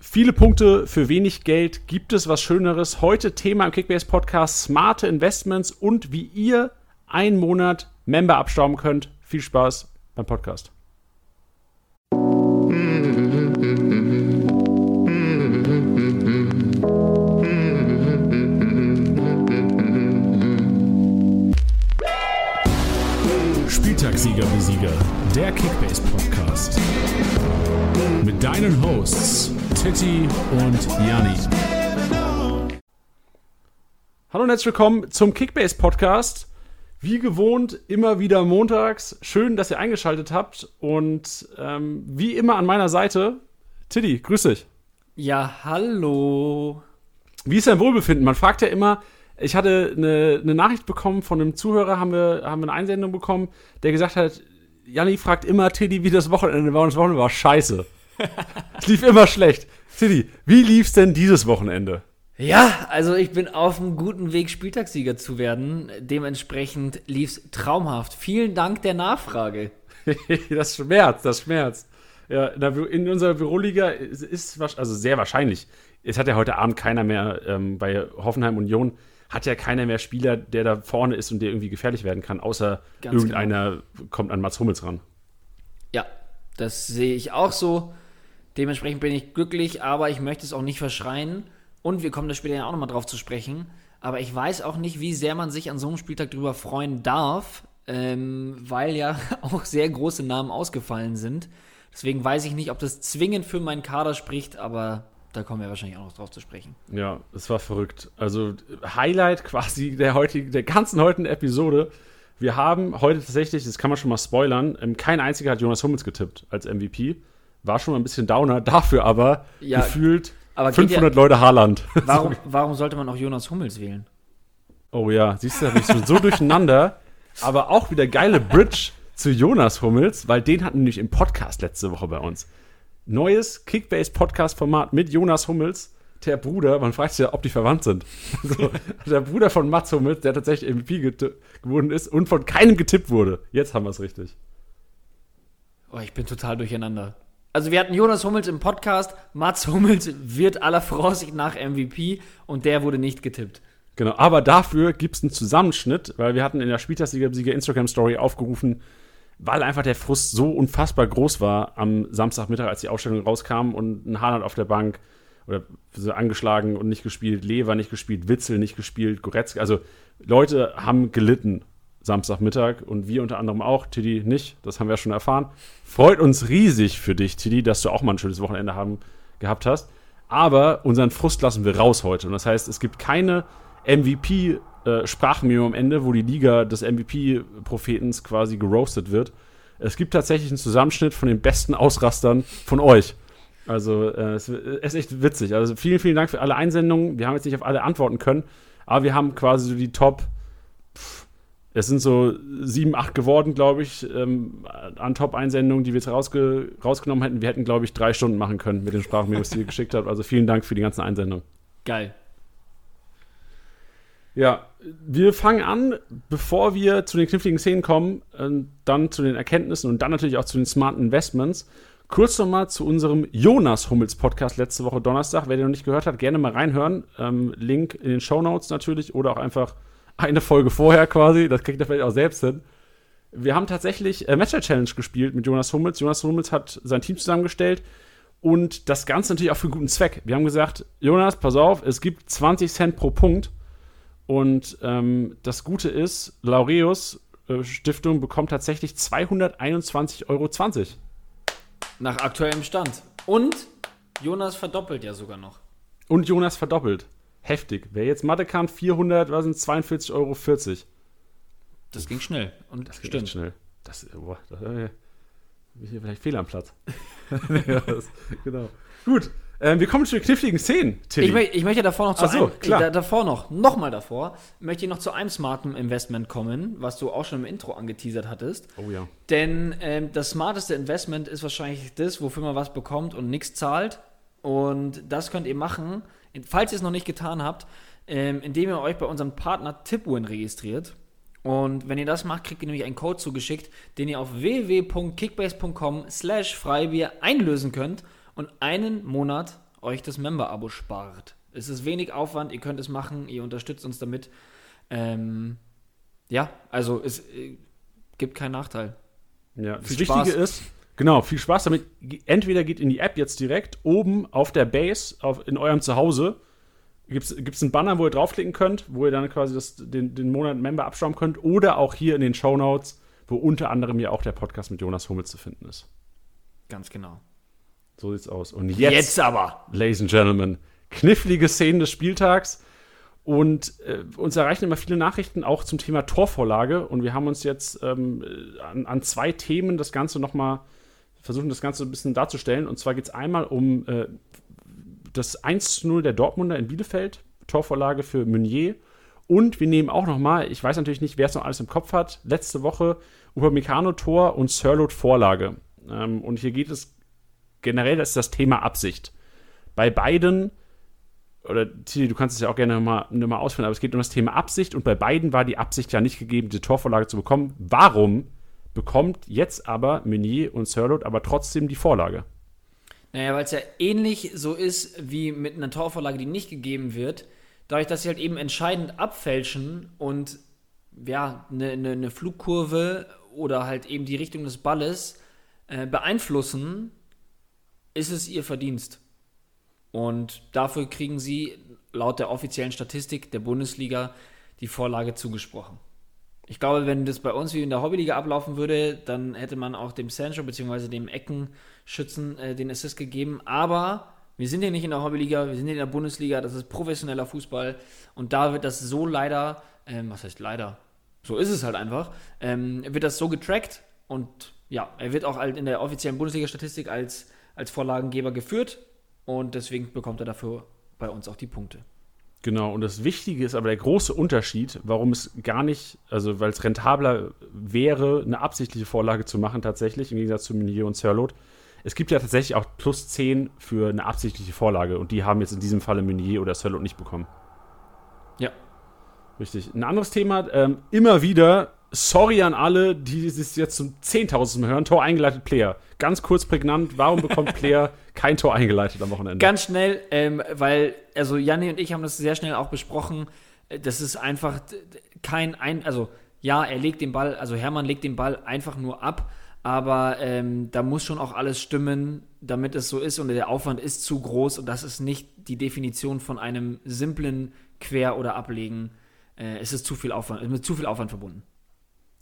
Viele Punkte für wenig Geld. Gibt es was Schöneres? Heute Thema im Kickbase Podcast: smarte Investments und wie ihr einen Monat Member abstauben könnt. Viel Spaß beim Podcast. Spieltagssieger Besieger, der Kickbase Podcast. Mit deinen Hosts Titti und Janni. Hallo und herzlich willkommen zum Kickbase Podcast. Wie gewohnt, immer wieder montags. Schön, dass ihr eingeschaltet habt. Und ähm, wie immer an meiner Seite, Tiddy, grüß dich. Ja, hallo. Wie ist dein Wohlbefinden? Man fragt ja immer, ich hatte eine, eine Nachricht bekommen von einem Zuhörer, haben wir, haben wir eine Einsendung bekommen, der gesagt hat, Janni fragt immer Tiddy, wie das Wochenende war und das Wochenende war scheiße. Es lief immer schlecht. Tiddy, wie lief's denn dieses Wochenende? Ja, also ich bin auf einem guten Weg, Spieltagssieger zu werden. Dementsprechend lief's traumhaft. Vielen Dank der Nachfrage. das schmerzt, das schmerzt. Ja, in, der, in unserer Büroliga ist, ist also sehr wahrscheinlich. Es hat ja heute Abend keiner mehr ähm, bei Hoffenheim Union hat ja keiner mehr Spieler, der da vorne ist und der irgendwie gefährlich werden kann, außer Ganz irgendeiner genau. kommt an Mats Hummels ran. Ja, das sehe ich auch so. Dementsprechend bin ich glücklich, aber ich möchte es auch nicht verschreien. Und wir kommen da später ja auch nochmal drauf zu sprechen. Aber ich weiß auch nicht, wie sehr man sich an so einem Spieltag drüber freuen darf, ähm, weil ja auch sehr große Namen ausgefallen sind. Deswegen weiß ich nicht, ob das zwingend für meinen Kader spricht, aber da kommen wir wahrscheinlich auch noch drauf zu sprechen. Ja, es war verrückt. Also Highlight quasi der heutigen, der ganzen heutigen Episode. Wir haben heute tatsächlich, das kann man schon mal spoilern, ähm, kein einziger hat Jonas Hummels getippt als MVP. War schon mal ein bisschen Downer, dafür aber ja, gefühlt aber 500 ja, Leute Haaland. Warum, warum sollte man auch Jonas Hummels wählen? Oh ja, siehst du, da bin ich so durcheinander. Aber auch wieder geile Bridge zu Jonas Hummels, weil den hatten wir nämlich im Podcast letzte Woche bei uns neues Kickbase-Podcast-Format mit Jonas Hummels, der Bruder, man fragt sich ja, ob die verwandt sind. Also, der Bruder von Mats Hummels, der tatsächlich MVP geworden ist und von keinem getippt wurde. Jetzt haben wir es richtig. Oh, ich bin total durcheinander. Also wir hatten Jonas Hummels im Podcast, Mats Hummels wird aller Voraussicht nach MVP und der wurde nicht getippt. Genau, aber dafür gibt es einen Zusammenschnitt, weil wir hatten in der Spieltagssieger Instagram-Story aufgerufen, weil einfach der Frust so unfassbar groß war am Samstagmittag, als die Ausstellung rauskam und ein Haaland auf der Bank oder so angeschlagen und nicht gespielt, Lever nicht gespielt, Witzel nicht gespielt, Goretzka, also Leute haben gelitten Samstagmittag und wir unter anderem auch, Tiddy nicht, das haben wir ja schon erfahren. Freut uns riesig für dich, Tiddy, dass du auch mal ein schönes Wochenende haben, gehabt hast. Aber unseren Frust lassen wir raus heute. Und das heißt, es gibt keine MVP Sprachmemo am Ende, wo die Liga des MVP-Prophetens quasi geroastet wird. Es gibt tatsächlich einen Zusammenschnitt von den besten Ausrastern von euch. Also äh, es ist echt witzig. Also vielen, vielen Dank für alle Einsendungen. Wir haben jetzt nicht auf alle antworten können, aber wir haben quasi so die Top. Es sind so sieben, acht geworden, glaube ich, ähm, an Top-Einsendungen, die wir jetzt rausge rausgenommen hätten. Wir hätten, glaube ich, drei Stunden machen können mit den Sprachmemos, die ihr geschickt habt. Also vielen Dank für die ganzen Einsendungen. Geil. Ja, wir fangen an, bevor wir zu den kniffligen Szenen kommen, äh, dann zu den Erkenntnissen und dann natürlich auch zu den smarten Investments. Kurz nochmal zu unserem Jonas Hummels Podcast letzte Woche Donnerstag. Wer den noch nicht gehört hat, gerne mal reinhören. Ähm, Link in den Show Notes natürlich oder auch einfach eine Folge vorher quasi. Das kriegt er vielleicht auch selbst hin. Wir haben tatsächlich äh, Matcher Challenge gespielt mit Jonas Hummels. Jonas Hummels hat sein Team zusammengestellt und das Ganze natürlich auch für einen guten Zweck. Wir haben gesagt, Jonas, pass auf, es gibt 20 Cent pro Punkt und ähm, das Gute ist, Laureus äh, Stiftung bekommt tatsächlich 221,20 Euro. Nach aktuellem Stand. Und Jonas verdoppelt ja sogar noch. Und Jonas verdoppelt. Heftig. Wer jetzt Mathe kann, 400, was sind 42,40 Euro. Das ging schnell. Und das ging schnell. Das, boah, da äh, hier vielleicht Fehler am Platz. ja, das, genau. Gut, ähm, wir kommen zu den kniffligen Szenen, Ich, mö ich, möchte davor noch zu so, einem, klar. Da, davor noch, noch mal davor, möchte ich noch zu einem smarten Investment kommen, was du auch schon im Intro angeteasert hattest. Oh ja. Denn ähm, das smarteste Investment ist wahrscheinlich das, wofür man was bekommt und nichts zahlt. Und das könnt ihr machen, falls ihr es noch nicht getan habt, ähm, indem ihr euch bei unserem Partner Tipwin registriert. Und wenn ihr das macht, kriegt ihr nämlich einen Code zugeschickt, den ihr auf www.kickbase.com slash Freibier einlösen könnt und einen Monat euch das Member-Abo spart. Es ist wenig Aufwand, ihr könnt es machen, ihr unterstützt uns damit. Ähm, ja, also es äh, gibt keinen Nachteil. Ja, das Wichtige ist, genau, viel Spaß damit. Entweder geht in die App jetzt direkt, oben auf der Base, auf, in eurem Zuhause, gibt es einen Banner, wo ihr draufklicken könnt, wo ihr dann quasi das, den, den Monat Member abschauen könnt. Oder auch hier in den Show Notes, wo unter anderem ja auch der Podcast mit Jonas Hummel zu finden ist. Ganz genau. So sieht's aus. Und jetzt, aber. Ladies and Gentlemen, knifflige Szenen des Spieltags. Und äh, uns erreichen immer viele Nachrichten auch zum Thema Torvorlage. Und wir haben uns jetzt ähm, an, an zwei Themen das Ganze nochmal versuchen, das Ganze ein bisschen darzustellen. Und zwar geht es einmal um äh, das 1-0 der Dortmunder in Bielefeld, Torvorlage für Meunier. Und wir nehmen auch nochmal, ich weiß natürlich nicht, wer es noch alles im Kopf hat, letzte Woche Upamecano Tor und Sirlot Vorlage. Ähm, und hier geht es generell, das ist das Thema Absicht. Bei beiden, oder Tilly, du kannst es ja auch gerne nochmal noch mal ausführen, aber es geht um das Thema Absicht und bei beiden war die Absicht ja nicht gegeben, diese Torvorlage zu bekommen. Warum bekommt jetzt aber Meunier und Sirlot aber trotzdem die Vorlage? Naja, weil es ja ähnlich so ist wie mit einer Torvorlage, die nicht gegeben wird. Dadurch, dass sie halt eben entscheidend abfälschen und ja, eine ne, ne Flugkurve oder halt eben die Richtung des Balles äh, beeinflussen, ist es ihr Verdienst. Und dafür kriegen sie laut der offiziellen Statistik der Bundesliga die Vorlage zugesprochen. Ich glaube, wenn das bei uns wie in der Hobbyliga ablaufen würde, dann hätte man auch dem Sancho bzw. dem Eckenschützen äh, den Assist gegeben. Aber wir sind ja nicht in der Hobbyliga, wir sind in der Bundesliga, das ist professioneller Fußball und da wird das so leider, ähm, was heißt leider? So ist es halt einfach, ähm, wird das so getrackt und ja, er wird auch halt in der offiziellen Bundesliga-Statistik als, als Vorlagengeber geführt und deswegen bekommt er dafür bei uns auch die Punkte. Genau, und das Wichtige ist aber der große Unterschied, warum es gar nicht, also weil es rentabler wäre, eine absichtliche Vorlage zu machen, tatsächlich, im Gegensatz zu Meunier und Sirlot. Es gibt ja tatsächlich auch plus 10 für eine absichtliche Vorlage und die haben jetzt in diesem Falle Meunier oder Sirlot nicht bekommen. Ja. Richtig. Ein anderes Thema, ähm, immer wieder, sorry an alle, die es jetzt zum 10.000 Mal hören, Tor eingeleitet Player. Ganz kurz prägnant, warum bekommt Player kein Tor eingeleitet am Wochenende? Ganz schnell, ähm, weil, also Janni und ich haben das sehr schnell auch besprochen. Das ist einfach kein ein, also ja, er legt den Ball, also Hermann legt den Ball einfach nur ab, aber ähm, da muss schon auch alles stimmen, damit es so ist und der Aufwand ist zu groß und das ist nicht die Definition von einem simplen Quer- oder Ablegen. Äh, es ist zu viel Aufwand, es ist mit zu viel Aufwand verbunden.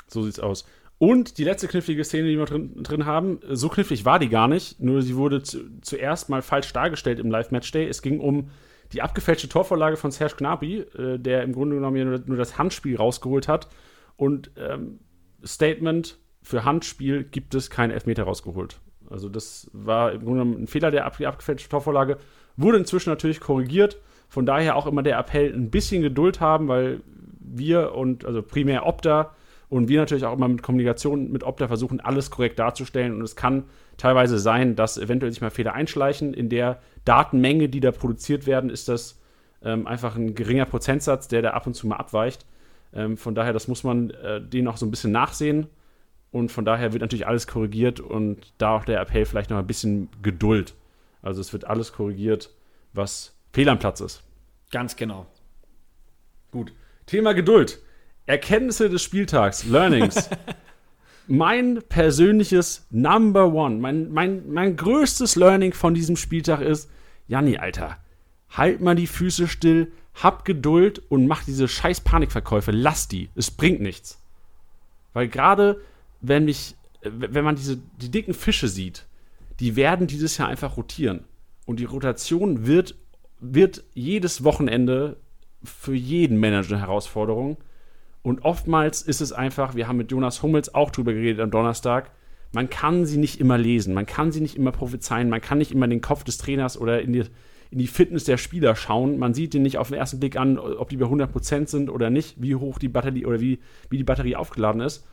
So sieht's aus. Und die letzte knifflige Szene, die wir drin, drin haben, so knifflig war die gar nicht, nur sie wurde zu, zuerst mal falsch dargestellt im Live-Matchday. Es ging um die abgefälschte Torvorlage von Serge Gnabry, äh, der im Grunde genommen nur, nur das Handspiel rausgeholt hat. Und ähm, Statement, für Handspiel gibt es keinen Elfmeter rausgeholt. Also das war im Grunde genommen ein Fehler der ab, die abgefälschte Torvorlage. Wurde inzwischen natürlich korrigiert. Von daher auch immer der Appell, ein bisschen Geduld haben, weil wir und also primär Opta und wir natürlich auch immer mit Kommunikation mit Opta versuchen, alles korrekt darzustellen. Und es kann teilweise sein, dass eventuell sich mal Fehler einschleichen. In der Datenmenge, die da produziert werden, ist das ähm, einfach ein geringer Prozentsatz, der da ab und zu mal abweicht. Ähm, von daher, das muss man äh, denen auch so ein bisschen nachsehen. Und von daher wird natürlich alles korrigiert und da auch der Appell vielleicht noch ein bisschen Geduld. Also es wird alles korrigiert, was fehl am Platz ist. Ganz genau. Gut. Thema Geduld. Erkenntnisse des Spieltags, Learnings. mein persönliches Number One, mein, mein, mein größtes Learning von diesem Spieltag ist, Janni, Alter, halt mal die Füße still, hab Geduld und mach diese scheiß Panikverkäufe. Lass die. Es bringt nichts. Weil gerade, wenn mich, wenn man diese, die dicken Fische sieht, die werden dieses Jahr einfach rotieren. Und die Rotation wird, wird jedes Wochenende für jeden Manager eine Herausforderung. Und oftmals ist es einfach, wir haben mit Jonas Hummels auch drüber geredet am Donnerstag, man kann sie nicht immer lesen, man kann sie nicht immer prophezeien, man kann nicht immer in den Kopf des Trainers oder in die, in die Fitness der Spieler schauen. Man sieht den nicht auf den ersten Blick an, ob die bei 100% sind oder nicht, wie hoch die Batterie oder wie, wie die Batterie aufgeladen ist.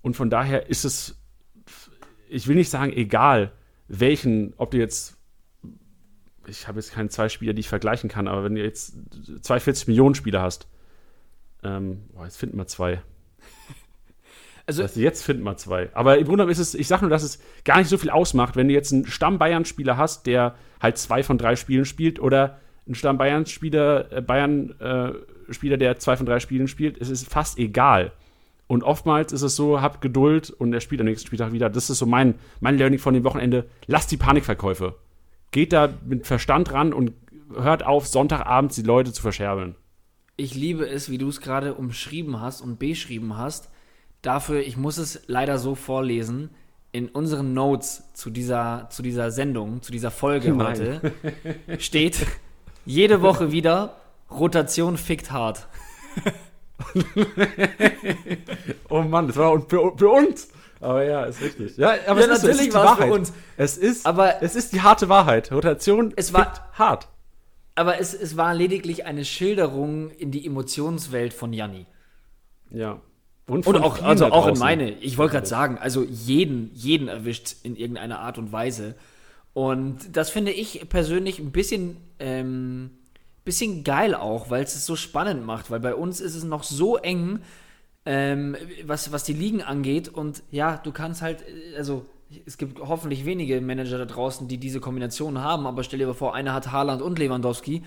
Und von daher ist es, ich will nicht sagen, egal, welchen, ob du jetzt, ich habe jetzt keine zwei Spieler, die ich vergleichen kann, aber wenn du jetzt zwei 40 Millionen Spieler hast, ähm, boah, jetzt finden wir zwei. Also, Also jetzt finden wir zwei. Aber im Grunde ist es, ich sag nur, dass es gar nicht so viel ausmacht, wenn du jetzt einen Stamm-Bayern-Spieler hast, der halt zwei von drei Spielen spielt oder einen Stamm-Bayern-Spieler, äh, Bayern-Spieler, der zwei von drei Spielen spielt. Es ist fast egal. Und oftmals ist es so, habt Geduld und er spielt am nächsten Spieltag wieder. Das ist so mein, mein Learning von dem Wochenende. Lasst die Panikverkäufe. Geht da mit Verstand ran und hört auf, Sonntagabends die Leute zu verscherbeln. Ich liebe es, wie du es gerade umschrieben hast und beschrieben hast. Dafür, ich muss es leider so vorlesen, in unseren Notes zu dieser, zu dieser Sendung, zu dieser Folge Nein. heute, steht jede Woche wieder, Rotation fickt hart. Oh Mann, das war für, für uns. Aber ja, ist richtig. Ja, aber Ja, es ist, so, es natürlich ist die war's für Wahrheit. uns. Es ist, Aber- es ist die harte Wahrheit. Rotation Es war- fickt hart. Aber es, es war lediglich eine Schilderung in die Emotionswelt von Janni. Ja. Und, Und auch, also auch in meine. Ich wollte gerade sagen, also jeden, jeden erwischt in irgendeiner Art und Weise. Und das finde ich persönlich ein bisschen, ähm, bisschen geil auch, weil es es so spannend macht. Weil bei uns ist es noch so eng, ähm, was, was die Ligen angeht. Und ja, du kannst halt, äh, also es gibt hoffentlich wenige Manager da draußen, die diese Kombination haben. Aber stell dir mal vor, einer hat Haaland und Lewandowski.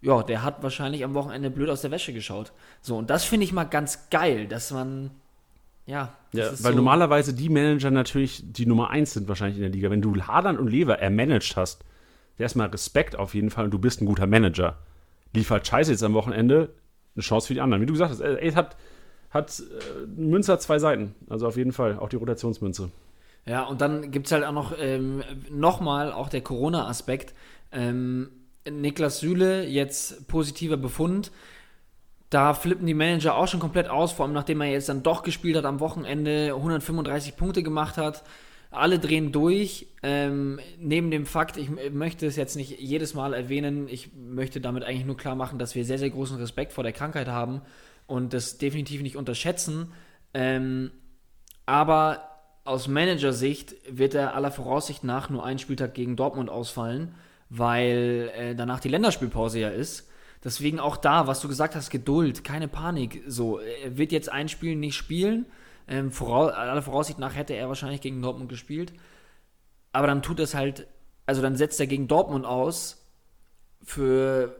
Ja, der hat wahrscheinlich am Wochenende blöd aus der Wäsche geschaut. So, und das finde ich mal ganz geil, dass man, ja. das Ja, ist weil so- normalerweise die Manager natürlich die Nummer eins sind wahrscheinlich in der Liga. Wenn du Haaland und Lever ermanagt hast, erstmal Respekt auf jeden Fall und du bist ein guter Manager. Liefert Scheiße jetzt am Wochenende, eine Chance für die anderen. Wie du gesagt hast, es hat, hat äh, Münze hat zwei Seiten. Also auf jeden Fall, auch die Rotationsmünze. Ja, und dann gibt es halt auch noch ähm, nochmal auch der Corona-Aspekt. Ähm, Niklas Süle, jetzt positiver Befund. Da flippen die Manager auch schon komplett aus, vor allem nachdem er jetzt dann doch gespielt hat am Wochenende, 135 Punkte gemacht hat. Alle drehen durch. Ähm, neben dem Fakt, ich möchte es jetzt nicht jedes Mal erwähnen, ich möchte damit eigentlich nur klar machen, dass wir sehr, sehr großen Respekt vor der Krankheit haben und das definitiv nicht unterschätzen. Ähm, aber aus Managersicht wird er aller Voraussicht nach nur einen Spieltag gegen Dortmund ausfallen, weil äh, danach die Länderspielpause ja ist. Deswegen auch da, was du gesagt hast, Geduld, keine Panik. So, er wird jetzt ein Spiel nicht spielen. Ähm, vorau aller Voraussicht nach hätte er wahrscheinlich gegen Dortmund gespielt. Aber dann tut es halt, also dann setzt er gegen Dortmund aus für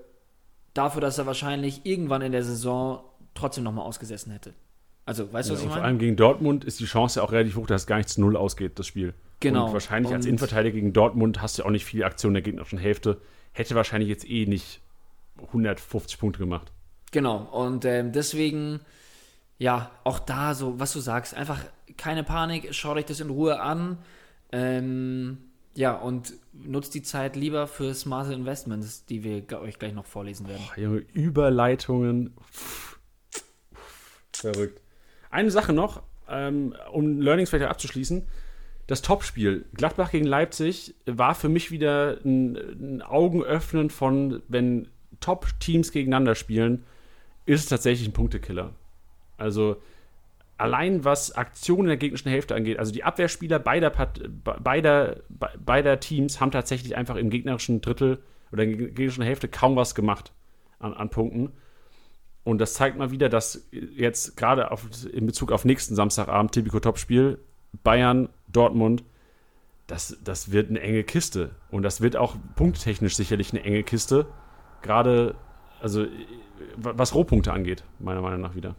dafür, dass er wahrscheinlich irgendwann in der Saison trotzdem nochmal ausgesessen hätte. Also, weißt du, was Ja, ich und vor meine? allem gegen Dortmund ist die Chance ja auch relativ hoch, dass es gar nicht zu Null ausgeht, das Spiel. Genau. Und wahrscheinlich als Und- Innenverteidiger gegen Dortmund hast du auch nicht viel Aktion der gegnerischen Hälfte. Hätte wahrscheinlich jetzt eh nicht 150 Punkte gemacht. Genau, und ähm, deswegen, ja, auch da so, was du sagst, einfach keine Panik, schaut euch das in Ruhe an. Ähm, ja, und nutzt die Zeit lieber für smarte Investments, die wir euch gleich noch vorlesen werden. Boah, Junge, Überleitungen. Verrückt. Eine Sache noch, ähm, um Learnings vielleicht abzuschließen. Das Topspiel Gladbach gegen Leipzig war für mich wieder ein, ein Augenöffnen von, wenn Top-Teams gegeneinander spielen, ist es tatsächlich ein Punktekiller. Also allein was Aktionen in der gegnerischen Hälfte angeht, also die Abwehrspieler beider, beider, be- beider Teams haben tatsächlich einfach im gegnerischen Drittel oder in der gegnerischen Hälfte kaum was gemacht an, an Punkten. Und das zeigt mal wieder, dass jetzt gerade auf, in Bezug auf nächsten Samstagabend, Tipico Topspiel, Bayern, Dortmund, das, das wird eine enge Kiste. Und das wird auch punkttechnisch sicherlich eine enge Kiste. Gerade, also was Rohpunkte angeht, meiner Meinung nach wieder.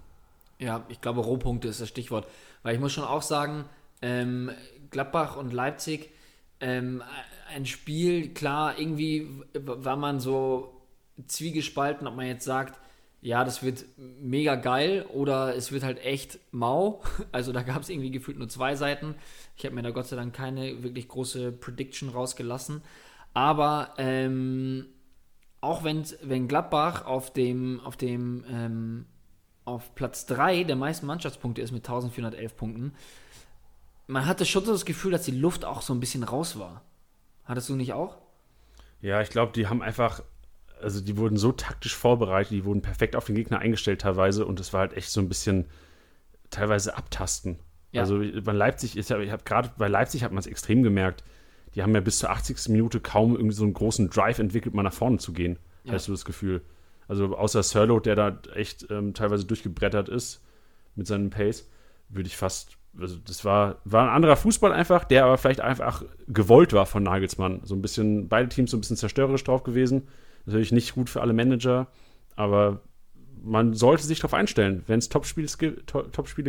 Ja, ich glaube, Rohpunkte ist das Stichwort. Weil ich muss schon auch sagen, ähm, Gladbach und Leipzig, ähm, ein Spiel, klar, irgendwie war man so zwiegespalten, ob man jetzt sagt, ja, das wird mega geil oder es wird halt echt mau. Also da gab es irgendwie gefühlt nur zwei Seiten. Ich habe mir da Gott sei Dank keine wirklich große Prediction rausgelassen. Aber ähm, auch wenn, wenn Gladbach auf dem, auf dem ähm, auf Platz 3 der meisten Mannschaftspunkte ist mit 1411 Punkten, man hatte schon so das Gefühl, dass die Luft auch so ein bisschen raus war. Hattest du nicht auch? Ja, ich glaube, die haben einfach, also die wurden so taktisch vorbereitet, die wurden perfekt auf den Gegner eingestellt teilweise und es war halt echt so ein bisschen teilweise abtasten. Ja. Also bei Leipzig ist ja, ich habe gerade bei Leipzig hat man es extrem gemerkt. Die haben ja bis zur 80. Minute kaum irgendwie so einen großen Drive entwickelt, mal nach vorne zu gehen. Ja. Hast du das Gefühl? Also außer Sirlo, der da echt ähm, teilweise durchgebrettert ist mit seinem Pace. würde ich fast, also das war, war ein anderer Fußball einfach, der aber vielleicht einfach gewollt war von Nagelsmann. So ein bisschen, beide Teams so ein bisschen zerstörerisch drauf gewesen. Natürlich nicht gut für alle Manager, aber man sollte sich darauf einstellen, wenn es Topspiele,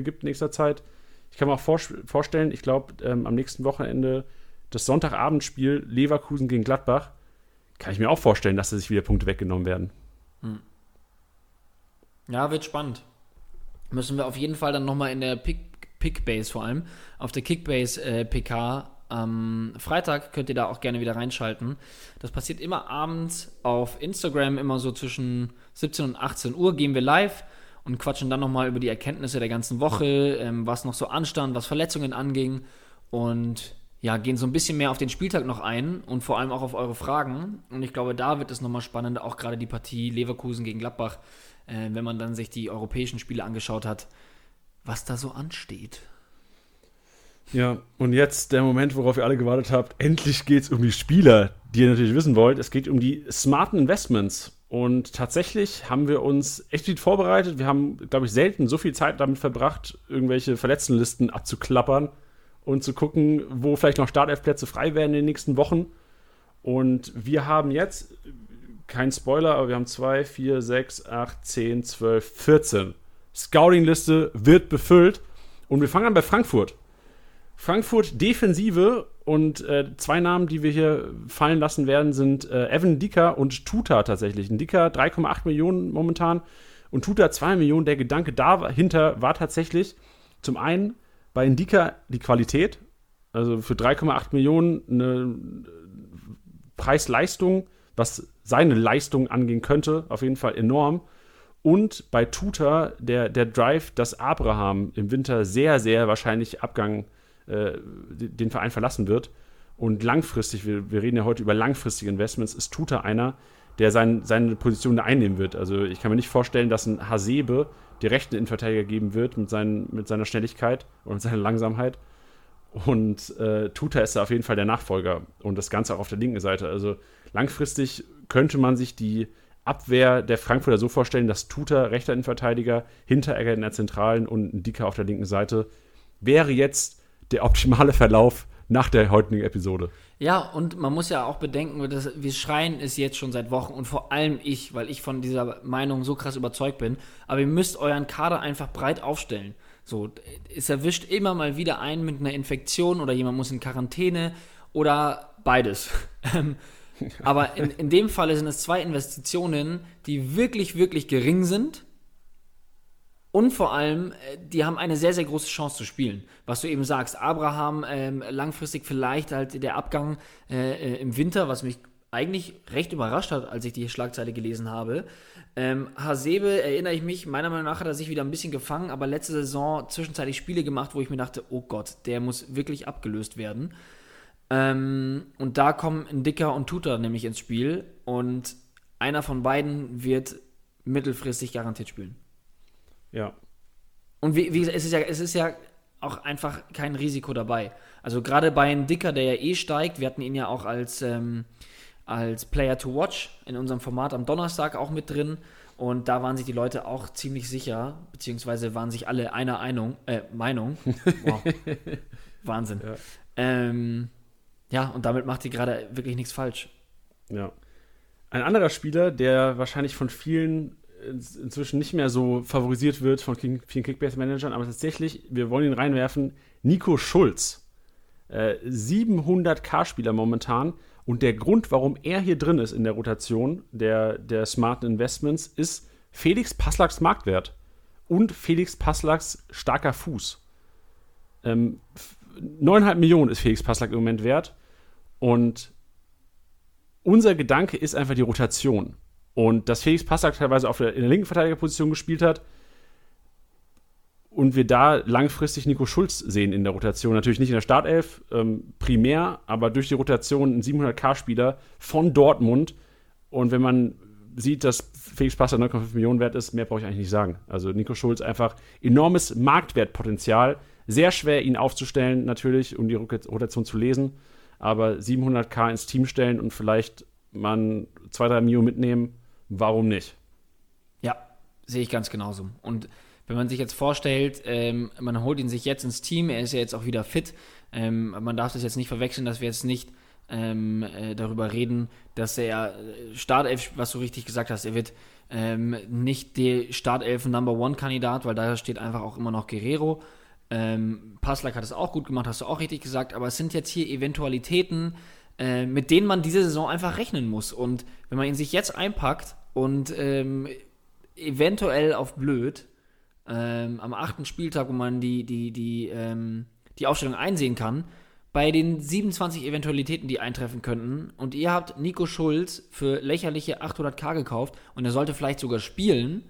gibt in nächster Zeit. Ich kann mir auch vor, vorstellen, ich glaube, ähm, am nächsten Wochenende das Sonntagabendspiel Leverkusen gegen Gladbach, kann ich mir auch vorstellen, dass da sich wieder Punkte weggenommen werden. Hm. Ja, wird spannend. Müssen wir auf jeden Fall dann nochmal in der Pick, Pickbase vor allem, auf der Kickbase äh, PK am Freitag könnt ihr da auch gerne wieder reinschalten. Das passiert immer abends auf Instagram, immer so zwischen 17 und 18 Uhr gehen wir live und quatschen dann nochmal über die Erkenntnisse der ganzen Woche, ähm, was noch so anstand, was Verletzungen anging und ja, gehen so ein bisschen mehr auf den Spieltag noch ein und vor allem auch auf eure Fragen. Und ich glaube, da wird es nochmal spannend, auch gerade die Partie Leverkusen gegen Gladbach, äh, wenn man dann sich die europäischen Spiele angeschaut hat, was da so ansteht. Ja, und jetzt der Moment, worauf ihr alle gewartet habt. Endlich geht es um die Spieler, die ihr natürlich wissen wollt. Es geht um die smarten Investments. Und tatsächlich haben wir uns echt gut vorbereitet. Wir haben, glaube ich, selten so viel Zeit damit verbracht, irgendwelche Verletztenlisten abzuklappern und zu gucken, wo vielleicht noch Startelfplätze frei werden in den nächsten Wochen. Und wir haben jetzt, kein Spoiler, aber wir haben 2, 4, 6, 8, 10, 12, 14. Scouting-Liste wird befüllt. Und wir fangen an bei Frankfurt. Frankfurt Defensive und äh, zwei Namen, die wir hier fallen lassen werden, sind äh, Evan Dicker und Tuta tatsächlich. Dicker 3,8 Millionen momentan und Tuta 2 Millionen. Der Gedanke dahinter war tatsächlich zum einen bei Indika die Qualität, also für 3,8 Millionen eine Preis-Leistung, was seine Leistung angehen könnte, auf jeden Fall enorm. Und bei Tuta der, der Drive, dass Abraham im Winter sehr, sehr wahrscheinlich Abgang äh, den Verein verlassen wird. Und langfristig, wir, wir reden ja heute über langfristige Investments, ist Tuta einer, der sein, seine Position da einnehmen wird. Also ich kann mir nicht vorstellen, dass ein Hasebe der rechten Innenverteidiger geben wird mit, seinen, mit seiner Schnelligkeit und seiner Langsamkeit. Und äh, Tuta ist da auf jeden Fall der Nachfolger und das Ganze auch auf der linken Seite. Also langfristig könnte man sich die Abwehr der Frankfurter so vorstellen, dass Tuta rechter Innenverteidiger, Hinteregger in der Zentralen und ein Dicker auf der linken Seite wäre jetzt der optimale Verlauf nach der heutigen Episode. Ja, und man muss ja auch bedenken, dass wir schreien es jetzt schon seit Wochen und vor allem ich, weil ich von dieser Meinung so krass überzeugt bin. Aber ihr müsst euren Kader einfach breit aufstellen. So, es erwischt immer mal wieder einen mit einer Infektion oder jemand muss in Quarantäne oder beides. Ähm, aber in, in dem Falle sind es zwei Investitionen, die wirklich, wirklich gering sind und vor allem, äh, die haben eine sehr, sehr große Chance zu spielen. Was du eben sagst, Abraham ähm, langfristig vielleicht halt der Abgang äh, äh, im Winter, was mich eigentlich recht überrascht hat, als ich die Schlagzeile gelesen habe. Ähm, Hasebe, erinnere ich mich, meiner Meinung nach hat er sich wieder ein bisschen gefangen, aber letzte Saison zwischenzeitlich Spiele gemacht, wo ich mir dachte, oh Gott, der muss wirklich abgelöst werden. Ähm, und da kommen ein Dicker und Tutor nämlich ins Spiel und einer von beiden wird mittelfristig garantiert spielen. Ja. Und wie, wie gesagt, es ist, ja, es ist ja auch einfach kein Risiko dabei. Also gerade bei einem Dicker, der ja eh steigt, wir hatten ihn ja auch als, ähm, als Player to Watch in unserem Format am Donnerstag auch mit drin. Und da waren sich die Leute auch ziemlich sicher, beziehungsweise waren sich alle einer Einung, äh, Meinung. Wow. Wahnsinn. Ja. Ähm, ja, und damit macht sie gerade wirklich nichts falsch. Ja. Ein anderer Spieler, der wahrscheinlich von vielen inzwischen nicht mehr so favorisiert wird von vielen Kickbase-Managern, aber tatsächlich, wir wollen ihn reinwerfen, Nico Schulz. Äh, 700k-Spieler momentan. Und der Grund, warum er hier drin ist in der Rotation der, der smarten Investments, ist Felix Passlacks Marktwert und Felix Passlacks starker Fuß. Ähm, 9,5 Millionen ist Felix Passlack im Moment wert. Und unser Gedanke ist einfach die Rotation. Und dass Felix Passack teilweise auf der, in der linken Verteidigerposition gespielt hat und wir da langfristig Nico Schulz sehen in der Rotation. Natürlich nicht in der Startelf ähm, primär, aber durch die Rotation ein 700k-Spieler von Dortmund. Und wenn man sieht, dass Felix Passack 9,5 Millionen wert ist, mehr brauche ich eigentlich nicht sagen. Also Nico Schulz einfach enormes Marktwertpotenzial. Sehr schwer, ihn aufzustellen, natürlich, um die Rotation zu lesen. Aber 700k ins Team stellen und vielleicht man zwei, drei Mio mitnehmen, warum nicht? Ja, sehe ich ganz genauso. Und wenn man sich jetzt vorstellt, ähm, man holt ihn sich jetzt ins Team, er ist ja jetzt auch wieder fit. Ähm, man darf das jetzt nicht verwechseln, dass wir jetzt nicht ähm, äh, darüber reden, dass er äh, Startelf, was du richtig gesagt hast, er wird ähm, nicht der Startelfen Number One Kandidat, weil da steht einfach auch immer noch Guerrero. Ähm, Paslak hat es auch gut gemacht, hast du auch richtig gesagt, aber es sind jetzt hier Eventualitäten, äh, mit denen man diese Saison einfach rechnen muss. Und wenn man ihn sich jetzt einpackt und ähm, eventuell auf blöd ähm, am achten Spieltag, wo man die, die, die, ähm, die Aufstellung einsehen kann, bei den 27 Eventualitäten, die eintreffen könnten, und ihr habt Nico Schulz für lächerliche 800k gekauft und er sollte vielleicht sogar spielen,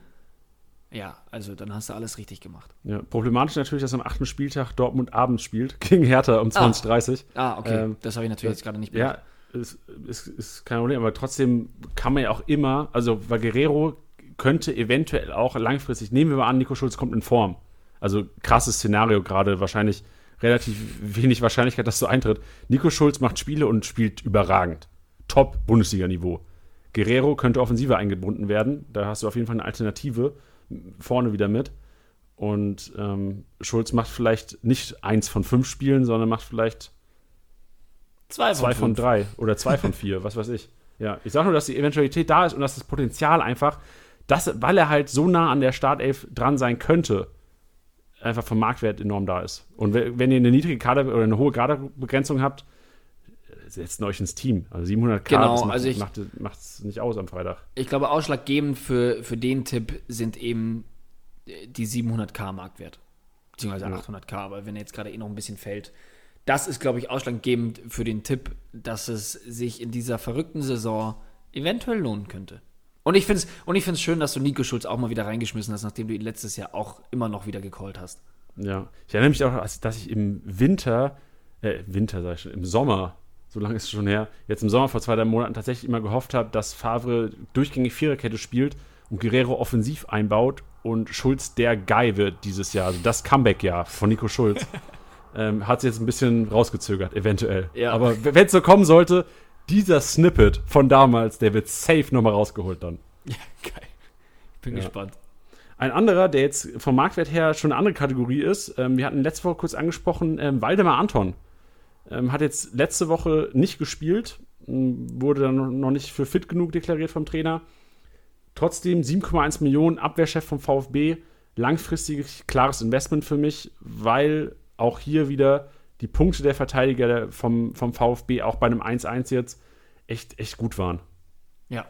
ja, also dann hast du alles richtig gemacht. Ja, problematisch natürlich, dass am achten Spieltag Dortmund abends spielt, gegen Hertha um 20.30 Ah, okay. Ähm, das habe ich natürlich jetzt gerade nicht bemerkt. Ja, ist, ist, ist kein Problem, aber trotzdem kann man ja auch immer, also weil Guerrero könnte eventuell auch langfristig, nehmen wir mal an, Nico Schulz kommt in Form. Also krasses Szenario gerade, wahrscheinlich relativ wenig Wahrscheinlichkeit, dass so eintritt. Nico Schulz macht Spiele und spielt überragend. Top Bundesliga-Niveau. Guerrero könnte offensiver eingebunden werden. Da hast du auf jeden Fall eine Alternative vorne wieder mit. Und ähm, Schulz macht vielleicht nicht eins von fünf Spielen, sondern macht vielleicht zwei von, zwei von drei oder zwei von vier, was weiß ich. Ja, ich sage nur, dass die Eventualität da ist und dass das Potenzial einfach, dass, weil er halt so nah an der Startelf dran sein könnte, einfach vom Marktwert enorm da ist. Und wenn ihr eine niedrige Kader oder eine hohe Kaderbegrenzung habt, setzt euch ins Team. Also 700k genau, das macht, also es nicht aus am Freitag. Ich glaube, ausschlaggebend für, für den Tipp sind eben die 700k Marktwert. Beziehungsweise ja. 800k, aber wenn er jetzt gerade eh noch ein bisschen fällt. Das ist, glaube ich, ausschlaggebend für den Tipp, dass es sich in dieser verrückten Saison eventuell lohnen könnte. Und ich finde es schön, dass du Nico Schulz auch mal wieder reingeschmissen hast, nachdem du ihn letztes Jahr auch immer noch wieder gecallt hast. Ja, ich erinnere mich auch, dass ich im Winter, äh, Winter sag ich schon, im Sommer, so lange ist es schon her, jetzt im Sommer vor zwei, drei Monaten tatsächlich immer gehofft habe, dass Favre durchgängig Viererkette spielt und Guerrero offensiv einbaut und Schulz der Guy wird dieses Jahr, also das Comeback-Jahr von Nico Schulz. ähm, hat es jetzt ein bisschen rausgezögert, eventuell. Ja. Aber wenn es so kommen sollte, dieser Snippet von damals, der wird safe nochmal rausgeholt dann. Ja, geil. Bin ja. gespannt. Ein anderer, der jetzt vom Marktwert her schon eine andere Kategorie ist, ähm, wir hatten letzte Woche kurz angesprochen, ähm, Waldemar Anton. Ähm, hat jetzt letzte Woche nicht gespielt, wurde dann noch nicht für fit genug deklariert vom Trainer. Trotzdem 7,1 Millionen Abwehrchef vom VfB, langfristig klares Investment für mich, weil auch hier wieder die Punkte der Verteidiger vom, vom VfB auch bei einem 1-1 jetzt echt, echt gut waren. Ja.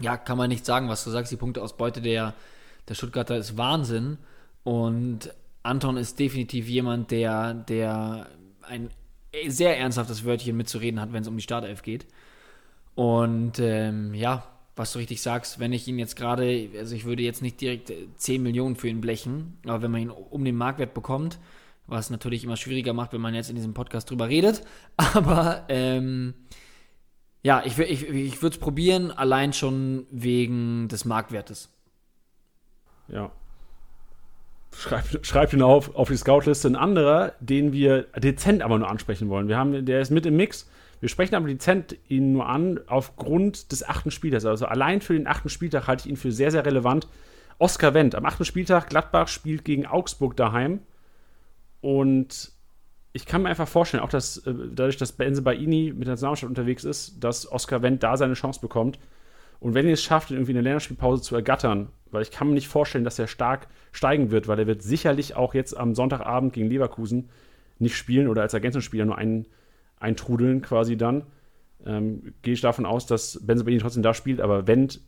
Ja, kann man nicht sagen, was du sagst. Die Punkteausbeute der, der Stuttgarter ist Wahnsinn. Und Anton ist definitiv jemand, der, der ein sehr ernsthaftes Wörtchen mitzureden hat, wenn es um die Startelf geht. Und ähm, ja, was du richtig sagst, wenn ich ihn jetzt gerade, also ich würde jetzt nicht direkt 10 Millionen für ihn blechen, aber wenn man ihn um den Marktwert bekommt, was natürlich immer schwieriger macht, wenn man jetzt in diesem Podcast drüber redet. Aber ähm, ja, ich, ich, ich würde es probieren, allein schon wegen des Marktwertes. Ja. Schreib, schreib ihn auf, auf die Scoutliste. Ein anderer, den wir dezent aber nur ansprechen wollen. Wir haben, der ist mit im Mix. Wir sprechen aber dezent ihn nur an aufgrund des achten Spieltags. Also allein für den achten Spieltag halte ich ihn für sehr, sehr relevant. Oskar Wendt, am achten Spieltag, Gladbach spielt gegen Augsburg daheim. Und ich kann mir einfach vorstellen, auch dass äh, dadurch, dass Benze Baini mit der Nationalmannschaft unterwegs ist, dass Oscar Wendt da seine Chance bekommt. Und wenn er es schafft, irgendwie eine Länderspielpause zu ergattern, weil ich kann mir nicht vorstellen, dass er stark steigen wird, weil er wird sicherlich auch jetzt am Sonntagabend gegen Leverkusen nicht spielen oder als Ergänzungsspieler nur ein, eintrudeln quasi dann. Ähm, gehe ich davon aus, dass Benze Baini trotzdem da spielt, aber Wendt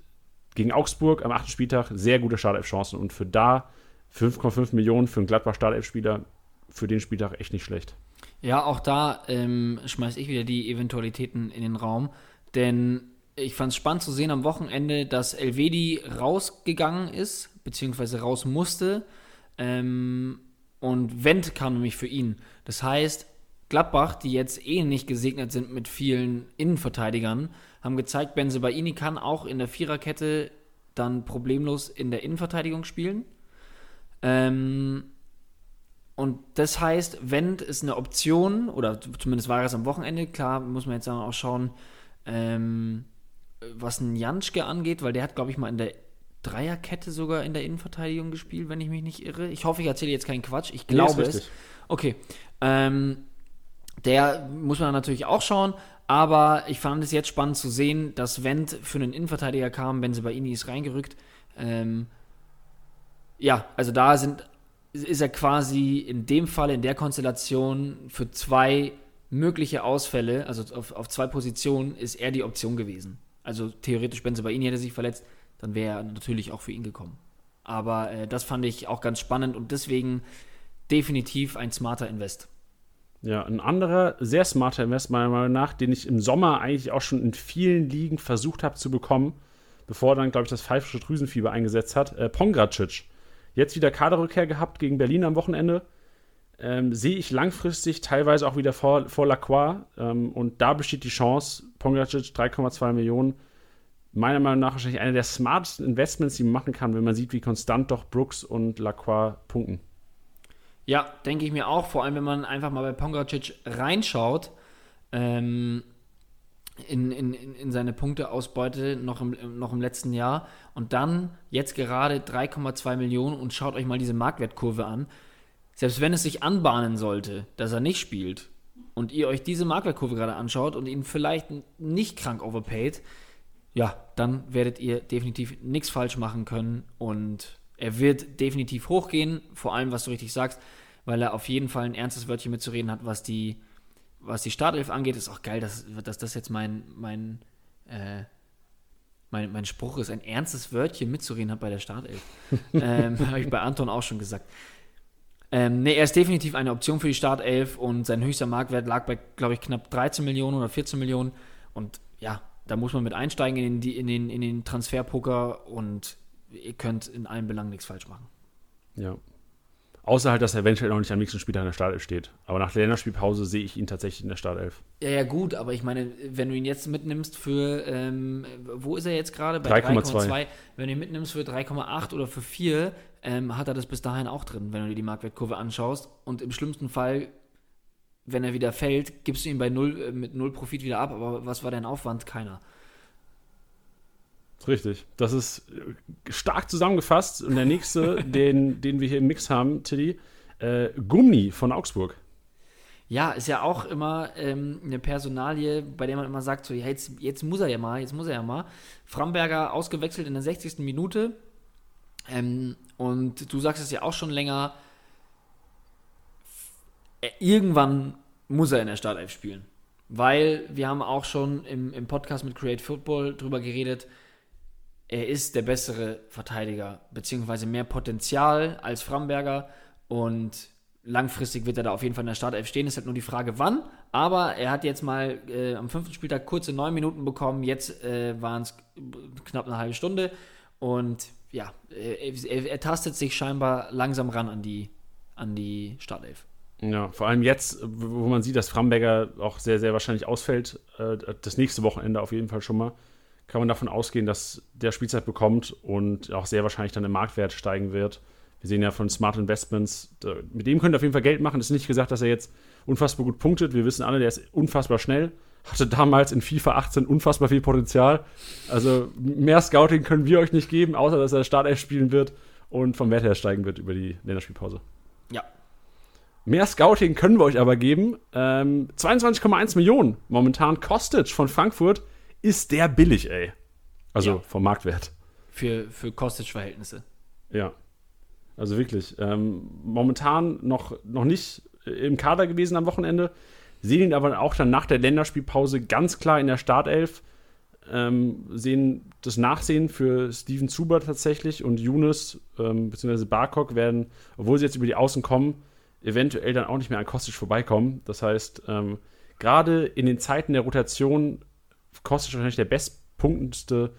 gegen Augsburg am achten Spieltag sehr gute Startelf-Chancen und für da 5,5 Millionen für einen Gladbach-Startelf-Spieler für den Spieltag echt nicht schlecht. Ja, auch da ähm, schmeiße ich wieder die Eventualitäten in den Raum, denn ich fand es spannend zu sehen am Wochenende, dass Elvedi rausgegangen ist, beziehungsweise raus musste. Ähm, und Wendt kam nämlich für ihn. Das heißt, Gladbach, die jetzt eh nicht gesegnet sind mit vielen Innenverteidigern, haben gezeigt, Benze Baini kann auch in der Viererkette dann problemlos in der Innenverteidigung spielen. Ähm, und das heißt, Wendt ist eine Option, oder zumindest war es am Wochenende, klar muss man jetzt auch schauen, ähm, was ein Janschke angeht, weil der hat, glaube ich, mal in der Dreierkette sogar in der Innenverteidigung gespielt, wenn ich mich nicht irre. Ich hoffe, ich erzähle jetzt keinen Quatsch. Ich glaube ist es. Okay. Ähm, der muss man natürlich auch schauen. Aber ich fand es jetzt spannend zu sehen, dass Wendt für einen Innenverteidiger kam. Benzebaini ist reingerückt. Ähm, ja, also da sind, ist er quasi in dem Fall, in der Konstellation für zwei mögliche Ausfälle, also auf, auf zwei Positionen, ist er die Option gewesen. Also theoretisch Benzebaini hätte sich verletzt, dann wäre er natürlich auch für ihn gekommen. Aber äh, das fand ich auch ganz spannend und deswegen definitiv ein smarter Invest. Ja, ein anderer sehr smarter Invest, meiner Meinung nach, den ich im Sommer eigentlich auch schon in vielen Ligen versucht habe zu bekommen, bevor dann, glaube ich, das pfeifische Drüsenfieber eingesetzt hat. Äh, Pongracic. Jetzt wieder Kaderrückkehr gehabt gegen Berlin am Wochenende. Ähm, sehe ich langfristig teilweise auch wieder vor, vor Lacroix. Ähm, und da besteht die Chance, Pongracic 3,2 Millionen. Meiner Meinung nach wahrscheinlich eine der smartesten Investments, die man machen kann, wenn man sieht, wie konstant doch Brooks und Lacroix punkten. Ja, denke ich mir auch, vor allem wenn man einfach mal bei Pongracic reinschaut, ähm, in, in, in seine Punkteausbeute noch im, noch im letzten Jahr und dann jetzt gerade 3,2 Millionen und schaut euch mal diese Marktwertkurve an. Selbst wenn es sich anbahnen sollte, dass er nicht spielt und ihr euch diese Marktwertkurve gerade anschaut und ihn vielleicht nicht krank overpaid, ja, dann werdet ihr definitiv nichts falsch machen können und er wird definitiv hochgehen, vor allem was du richtig sagst, weil er auf jeden Fall ein ernstes Wörtchen mitzureden hat, was die was die Startelf angeht, ist auch geil, dass, dass das jetzt mein, mein, äh, mein, mein Spruch ist, ein ernstes Wörtchen mitzureden hat bei der Startelf. ähm, Habe ich bei Anton auch schon gesagt. Ähm, ne, er ist definitiv eine Option für die Startelf und sein höchster Marktwert lag bei, glaube ich, knapp 13 Millionen oder 14 Millionen. Und ja, da muss man mit einsteigen in den, in den, in den Transferpoker und ihr könnt in allen Belangen nichts falsch machen. Ja. Außer halt, dass er eventuell noch nicht am nächsten Spieltag in der Startelf steht. Aber nach der Länderspielpause sehe ich ihn tatsächlich in der Startelf. Ja, ja, gut, aber ich meine, wenn du ihn jetzt mitnimmst für, ähm, wo ist er jetzt gerade? Bei 3,2. Wenn du ihn mitnimmst für 3,8 oder für 4, ähm, hat er das bis dahin auch drin, wenn du dir die Marktwertkurve anschaust. Und im schlimmsten Fall, wenn er wieder fällt, gibst du ihn bei null, äh, mit null Profit wieder ab. Aber was war dein Aufwand? Keiner. Richtig. Das ist äh, stark zusammengefasst. Und der nächste, den, den wir hier im Mix haben, Tilly, äh, Gummi von Augsburg. Ja, ist ja auch immer ähm, eine Personalie, bei der man immer sagt, so, ja, jetzt, jetzt muss er ja mal, jetzt muss er ja mal. Framberger ausgewechselt in der 60. Minute. Ähm, und du sagst es ja auch schon länger, äh, irgendwann muss er in der Startelf spielen. Weil wir haben auch schon im, im Podcast mit Create Football drüber geredet, er ist der bessere Verteidiger, beziehungsweise mehr Potenzial als Framberger und langfristig wird er da auf jeden Fall in der Startelf stehen. Es ist halt nur die Frage, wann. Aber er hat jetzt mal äh, am fünften Spieltag kurze neun Minuten bekommen. Jetzt äh, waren es knapp eine halbe Stunde. Und ja, er, er, er, tastet sich scheinbar langsam ran an die, an die Startelf. Ja, vor allem jetzt, wo man sieht, dass Framberger auch sehr, sehr wahrscheinlich ausfällt, äh, das nächste Wochenende auf jeden Fall schon mal, kann man davon ausgehen, dass der Spielzeit bekommt und auch sehr wahrscheinlich dann im Marktwert steigen wird. Wir sehen ja von Smart Investments, mit dem könnt ihr auf jeden Fall Geld machen. Es ist nicht gesagt, dass er jetzt unfassbar gut punktet. Wir wissen alle, der ist unfassbar schnell. Hatte damals in FIFA 18 unfassbar viel Potenzial. Also mehr Scouting können wir euch nicht geben, außer dass er Startelf spielen wird und vom Wert her steigen wird über die Länderspielpause. Ja. Mehr Scouting können wir euch aber geben. Ähm, 22,1 Millionen momentan Kostic von Frankfurt ist der billig, ey. Also ja. vom Marktwert. Für, für Kostic-Verhältnisse. Ja. Also wirklich. Ähm, momentan noch, noch nicht im Kader gewesen am Wochenende. Sehen ihn aber auch dann nach der Länderspielpause ganz klar in der Startelf. Ähm, sehen das Nachsehen für Steven Zuber tatsächlich und Younes ähm, bzw. Barkok werden, obwohl sie jetzt über die Außen kommen, eventuell dann auch nicht mehr an Kostic vorbeikommen. Das heißt, ähm, gerade in den Zeiten der Rotation Kostic wahrscheinlich der bestpunktendste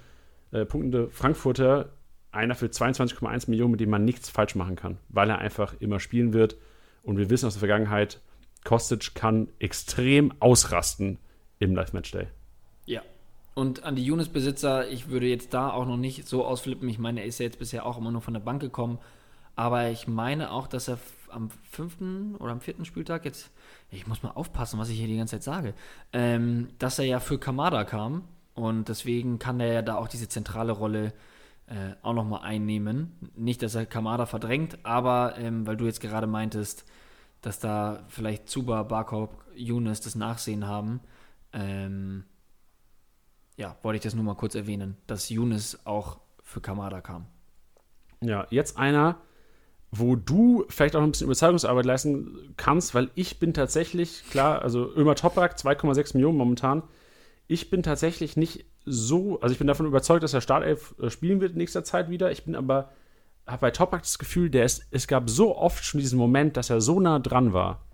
äh, punktende Frankfurter, einer für 22,1 Millionen, mit dem man nichts falsch machen kann, weil er einfach immer spielen wird. Und wir wissen aus der Vergangenheit, Kostic kann extrem ausrasten im Live-Match-Day. Ja. Und an die Younes-Besitzer, ich würde jetzt da auch noch nicht so ausflippen. Ich meine, er ist ja jetzt bisher auch immer nur von der Bank gekommen. Aber ich meine auch, dass er am fünften oder am vierten Spieltag jetzt, ich muss mal aufpassen, was ich hier die ganze Zeit sage, ähm, dass er ja für Kamada kam und deswegen kann er ja da auch diese zentrale Rolle äh, auch nochmal einnehmen. Nicht, dass er Kamada verdrängt, aber ähm, weil du jetzt gerade meintest, dass da vielleicht Zuba, Barkop, Younes das Nachsehen haben, ähm, ja, wollte ich das nur mal kurz erwähnen, dass Younes auch für Kamada kam. Ja, jetzt einer, wo du vielleicht auch ein bisschen Überzeugungsarbeit leisten kannst, weil ich bin tatsächlich, klar, also Ömer Toprak, 2,6 Millionen momentan. Ich bin tatsächlich nicht so, also ich bin davon überzeugt, dass er Startelf äh, spielen wird in nächster Zeit wieder. Ich bin aber, habe bei Toprak das Gefühl, der ist, es gab so oft schon diesen Moment, dass er so nah dran war.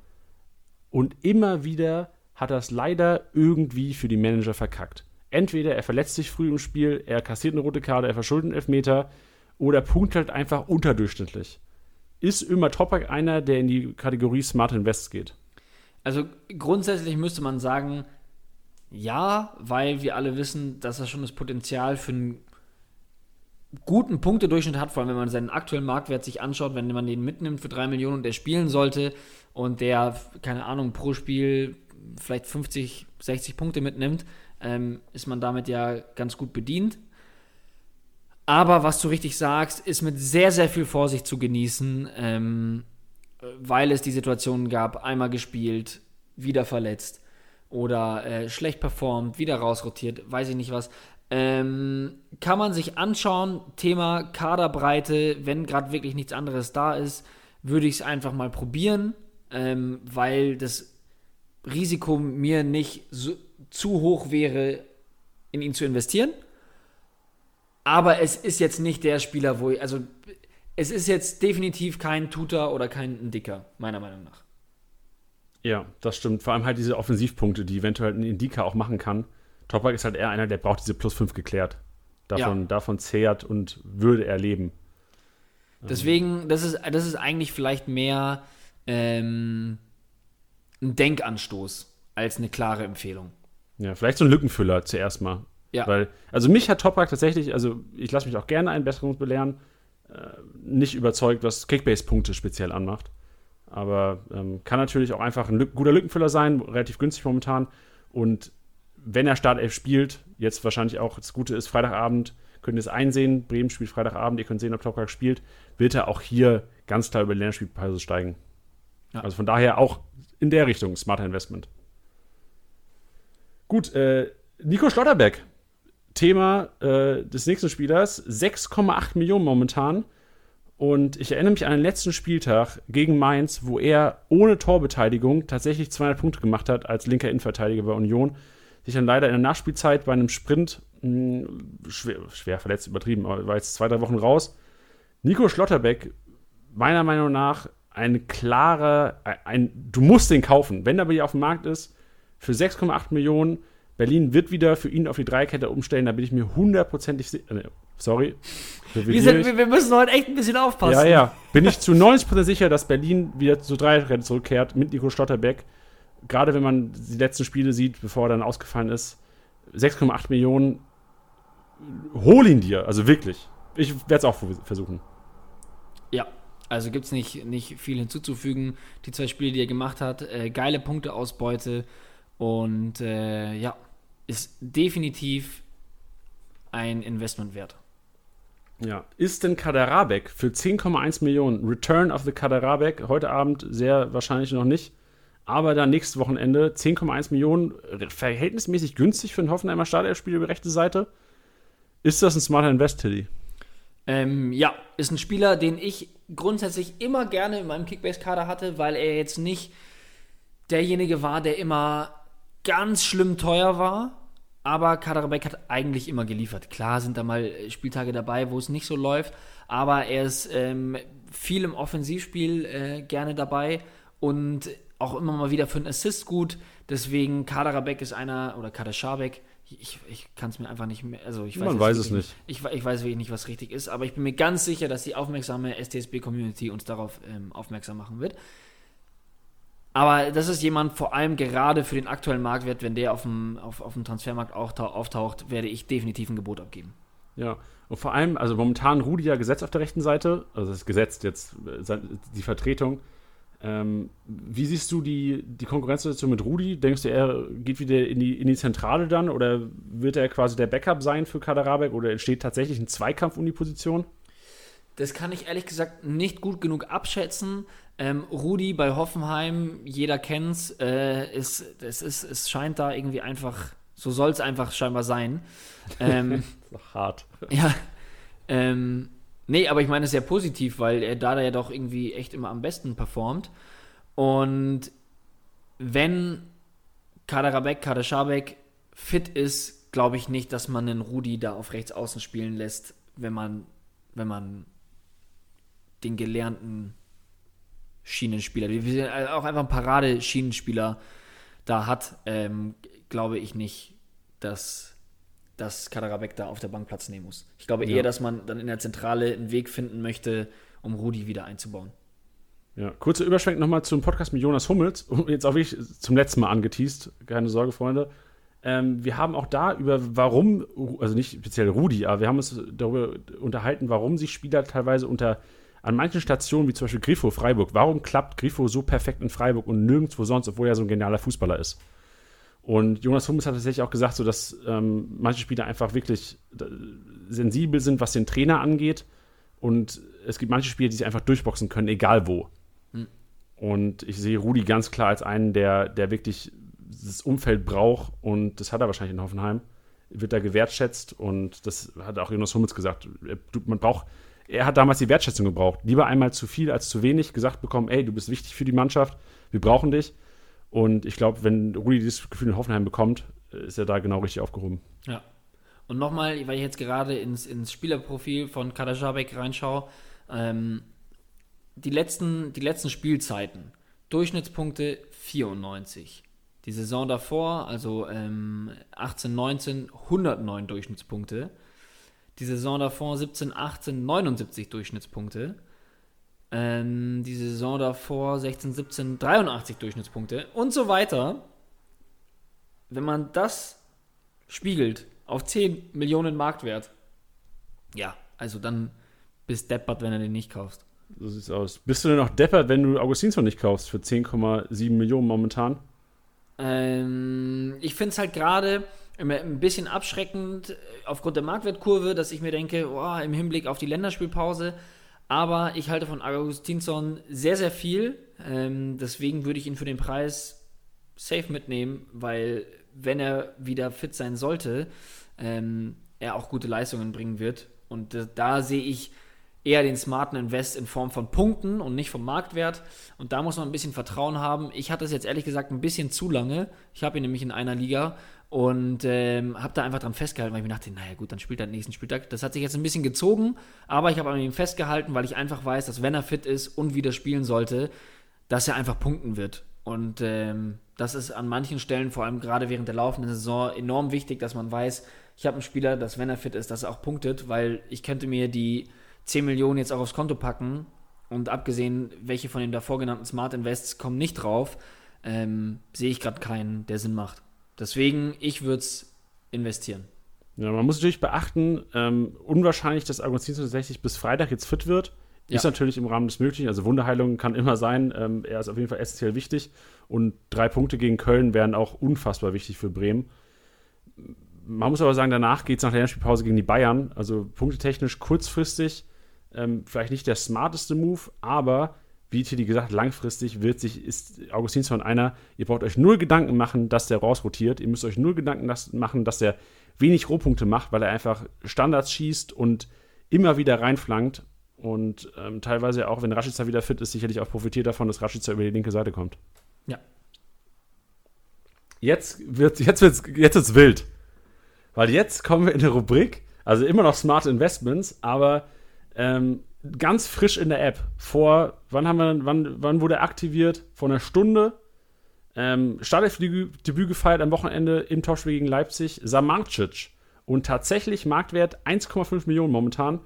Und immer wieder hat er es leider irgendwie für die Manager verkackt. Entweder er verletzt sich früh im Spiel, er kassiert eine rote Karte, er verschuldet einen Elfmeter oder punktet halt einfach unterdurchschnittlich. Ist Ömer Topak einer, der in die Kategorie Smart Invests geht? Also grundsätzlich müsste man sagen, ja, weil wir alle wissen, dass er schon das Potenzial für einen guten Punktedurchschnitt hat, vor allem wenn man seinen aktuellen Marktwert sich anschaut, wenn man den mitnimmt für 3 Millionen und der spielen sollte und der, keine Ahnung, pro Spiel vielleicht 50, 60 Punkte mitnimmt, ähm, ist man damit ja ganz gut bedient. Aber was du richtig sagst, ist mit sehr, sehr viel Vorsicht zu genießen, ähm, weil es die Situationen gab, einmal gespielt, wieder verletzt oder äh, schlecht performt, wieder rausrotiert, weiß ich nicht was. Ähm, kann man sich anschauen, Thema Kaderbreite, wenn gerade wirklich nichts anderes da ist, würde ich es einfach mal probieren, ähm, weil das Risiko mir nicht so, zu hoch wäre, in ihn zu investieren. Aber es ist jetzt nicht der Spieler, wo ich, also es ist jetzt definitiv kein Tutor oder kein Dicker, meiner Meinung nach. Ja, das stimmt. Vor allem halt diese Offensivpunkte, die eventuell ein Indika auch machen kann. Toprak ist halt eher einer, der braucht diese plus 5 geklärt. Davon, ja. davon zehrt und würde er leben. Deswegen, das ist, das ist eigentlich vielleicht mehr ähm, ein Denkanstoß als eine klare Empfehlung. Ja, vielleicht so ein Lückenfüller zuerst mal. Ja. Weil, also mich hat Toprak tatsächlich, also ich lasse mich auch gerne einen Besserung belehren, äh, nicht überzeugt, was Kickbase-Punkte speziell anmacht. Aber ähm, kann natürlich auch einfach ein Lück guter Lückenfüller sein, relativ günstig momentan. Und wenn er Startelf spielt, jetzt wahrscheinlich auch das Gute ist, Freitagabend, könnt ihr es einsehen, Bremen spielt Freitagabend, ihr könnt sehen, ob Toprak spielt, wird er auch hier ganz klar über die Länderspielpreise steigen. Ja. Also von daher auch in der Richtung smarter Investment. Gut, äh, Nico Schlotterbeck Thema äh, des nächsten Spielers. 6,8 Millionen momentan. Und ich erinnere mich an den letzten Spieltag gegen Mainz, wo er ohne Torbeteiligung tatsächlich 200 Punkte gemacht hat als linker Innenverteidiger bei Union. Sich dann leider in der Nachspielzeit bei einem Sprint mh, hm, schwer, schwer, verletzt, übertrieben, aber war jetzt zwei, drei Wochen raus. Nico Schlotterbeck, meiner Meinung nach, ein klarer, ein, du musst den kaufen. Wenn er bei dir auf dem Markt ist, für 6,8 Millionen, Berlin wird wieder für ihn auf die Dreikette umstellen, da bin ich mir hundertprozentig sicher. Äh, sorry. Wir, sind, wir, müssen heute echt ein bisschen aufpassen. Ja, ja. Bin ich zu 90% sicher, dass Berlin wieder zur Dreikette zurückkehrt mit Nico Stotterbeck. Gerade wenn man die letzten Spiele sieht, bevor er dann ausgefallen ist. 6,8 Millionen. Hol ihn dir, also wirklich. Ich werde es auch versuchen. Ja, also gibt es nicht, nicht viel hinzuzufügen. Die zwei Spiele, die er gemacht hat, äh, geile Punkteausbeute und äh, ja, ist definitiv ein Investment wert. Ja, ist denn Kaderabek für 10,1 Millionen Return of the Kaderabek heute Abend sehr wahrscheinlich noch nicht, aber dann nächstes Wochenende 10,1 Millionen verhältnismäßig günstig für ein Hoffenheimer Startelfspiel über rechte Seite? Ist das ein smarter Invest, Tilly? Ähm, ja, ist ein Spieler, den ich grundsätzlich immer gerne in meinem Kickbase-Kader hatte, weil er jetzt nicht derjenige war, der immer ganz schlimm teuer war, aber Kaderabek hat eigentlich immer geliefert. Klar sind da mal Spieltage dabei, wo es nicht so läuft, aber er ist ähm, viel im Offensivspiel äh, gerne dabei und auch immer mal wieder für einen Assist gut. Deswegen Kaderabek ist einer, oder Kaderschabek, ich, ich kann es mir einfach nicht mehr, also ich weiß, Man weiß es nicht. Ich, ich, weiß wirklich nicht, was richtig ist, aber ich bin mir ganz sicher, dass die aufmerksame STSB-Community uns darauf ähm, aufmerksam machen wird. Aber das ist jemand, vor allem gerade für den aktuellen Marktwert, wenn der auf dem, auf, auf dem Transfermarkt auch auftaucht, werde ich definitiv ein Gebot abgeben. Ja, und vor allem, also momentan Rudi ja gesetzt auf der rechten Seite, also das ist gesetzt jetzt, äh, die Vertretung. Ähm, wie siehst du die, die Konkurrenzsituation mit Rudi? Denkst du, er geht wieder in die, in die Zentrale dann oder wird er quasi der Backup sein für Kaderabek oder entsteht tatsächlich ein Zweikampf um die Position? Das kann ich ehrlich gesagt nicht gut genug abschätzen. Ähm, Rudi bei Hoffenheim, jeder kennt's, äh, ist, es, ist, es scheint da irgendwie einfach, so soll es einfach scheinbar sein. Ähm, das ist doch hart. Ja, ähm, nee, aber ich meine es sehr positiv, weil er da ja doch irgendwie echt immer am besten performt. Und wenn Kader Rabek, Kader Schabek fit ist, glaube ich nicht, dass man den Rudi da auf rechts außen spielen lässt, wenn man, wenn man den gelernten Schienenspieler, wir sind auch einfach ein Parade-Schienenspieler da hat, ähm, glaube ich nicht, dass, dass Kaderabek da auf der Bank Platz nehmen muss. Ich glaube eher, Ja. dass man dann in der Zentrale einen Weg finden möchte, um Rudi wieder einzubauen. Ja, kurzer Überschwenk nochmal zum Podcast mit Jonas Hummels. Jetzt auch wirklich zum letzten Mal angeteased. Keine Sorge, Freunde. Ähm, wir haben auch da über warum, also nicht speziell Rudi, aber wir haben uns darüber unterhalten, warum sich Spieler teilweise unter an manchen Stationen, wie zum Beispiel Grifo Freiburg, warum klappt Grifo so perfekt in Freiburg und nirgendwo sonst, obwohl er so ein genialer Fußballer ist. Und Jonas Hummels hat tatsächlich auch gesagt, so dass ähm, manche Spieler einfach wirklich äh, sensibel sind, was den Trainer angeht. Und es gibt manche Spieler, die sich einfach durchboxen können, egal wo. Und ich sehe Rudi ganz klar als einen, der, der wirklich das Umfeld braucht und das hat er wahrscheinlich in Hoffenheim. Wird da gewertschätzt und das hat auch Jonas Hummels gesagt. Man braucht, er hat damals die Wertschätzung gebraucht. Lieber einmal zu viel als zu wenig gesagt bekommen, ey, du bist wichtig für die Mannschaft, wir brauchen dich. Und ich glaube, wenn Rudi dieses Gefühl in Hoffenheim bekommt, ist er da genau richtig aufgehoben. Ja. Und nochmal, weil ich jetzt gerade ins, ins Spielerprofil von Kader Schabek reinschaue, ähm, die, letzten, die letzten Spielzeiten, Durchschnittspunkte 94. Die Saison davor, also ähm, 18, 19, 109 Durchschnittspunkte. Die Saison davor 17, 18, 79 Durchschnittspunkte. Ähm, die Saison davor 16, 17, 83 Durchschnittspunkte und so weiter. Wenn man das spiegelt auf 10 Millionen Marktwert, ja, also dann bist deppert, wenn du den nicht kaufst. So sieht's aus. Bist du denn noch deppert, wenn du Augustinsson nicht kaufst für 10,7 Millionen momentan? Ähm, ich finde es halt gerade ein bisschen abschreckend äh, aufgrund der Marktwertkurve, dass ich mir denke, oh, im Hinblick auf die Länderspielpause. Aber ich halte von Augustinsson sehr, sehr viel. Ähm, deswegen würde ich ihn für den Preis safe mitnehmen, weil wenn er wieder fit sein sollte, ähm, er auch gute Leistungen bringen wird. Und äh, da sehe ich eher den smarten Invest in Form von Punkten und nicht vom Marktwert. Und da muss man ein bisschen Vertrauen haben. Ich hatte es jetzt ehrlich gesagt ein bisschen zu lange. Ich habe ihn nämlich in einer Liga und ähm, habe da einfach dran festgehalten, weil ich mir dachte, naja gut, dann spielt er den nächsten Spieltag. Das hat sich jetzt ein bisschen gezogen, aber ich habe an ihm festgehalten, weil ich einfach weiß, dass wenn er fit ist und wieder spielen sollte, dass er einfach punkten wird. Und ähm, das ist an manchen Stellen, vor allem gerade während der laufenden Saison, enorm wichtig, dass man weiß, ich habe einen Spieler, dass wenn er fit ist, dass er auch punktet, weil ich könnte mir die 10 Millionen jetzt auch aufs Konto packen und abgesehen, welche von den davor genannten Smart Invests kommen nicht drauf, ähm, sehe ich gerade keinen, der Sinn macht. Deswegen, ich würde es investieren. Ja, man muss natürlich beachten, ähm, unwahrscheinlich, dass Augustinsson tatsächlich bis Freitag jetzt fit wird. Ja. Ist natürlich im Rahmen des Möglichen. Also Wunderheilung kann immer sein. Ähm, er ist auf jeden Fall essentiell wichtig. Und drei Punkte gegen Köln wären auch unfassbar wichtig für Bremen. Man muss aber sagen, danach geht es nach der Länderspielpause gegen die Bayern. Also punktetechnisch kurzfristig ähm, vielleicht nicht der smarteste Move, aber wie Titi gesagt, langfristig wird sich, ist Augustinsson einer, ihr braucht euch null Gedanken machen, dass der rausrotiert. Ihr müsst euch null Gedanken machen, dass der wenig Rohpunkte macht, weil er einfach Standards schießt und immer wieder reinflankt. Und ähm, teilweise auch, wenn Rashica wieder fit ist, sicherlich auch profitiert davon, dass Rashica über die linke Seite kommt. Ja. Jetzt wird jetzt wird's, jetzt wird's wild. Weil jetzt kommen wir in eine Rubrik, also immer noch Smart Investments, aber ähm, ganz frisch in der App. Vor, wann haben wir, wann, wann wurde er aktiviert? Vor einer Stunde. Ähm, Startelfdebüt Debüt gefeiert am Wochenende im Topspiel gegen Leipzig. Samarcic. Und tatsächlich Marktwert 1,5 Millionen momentan.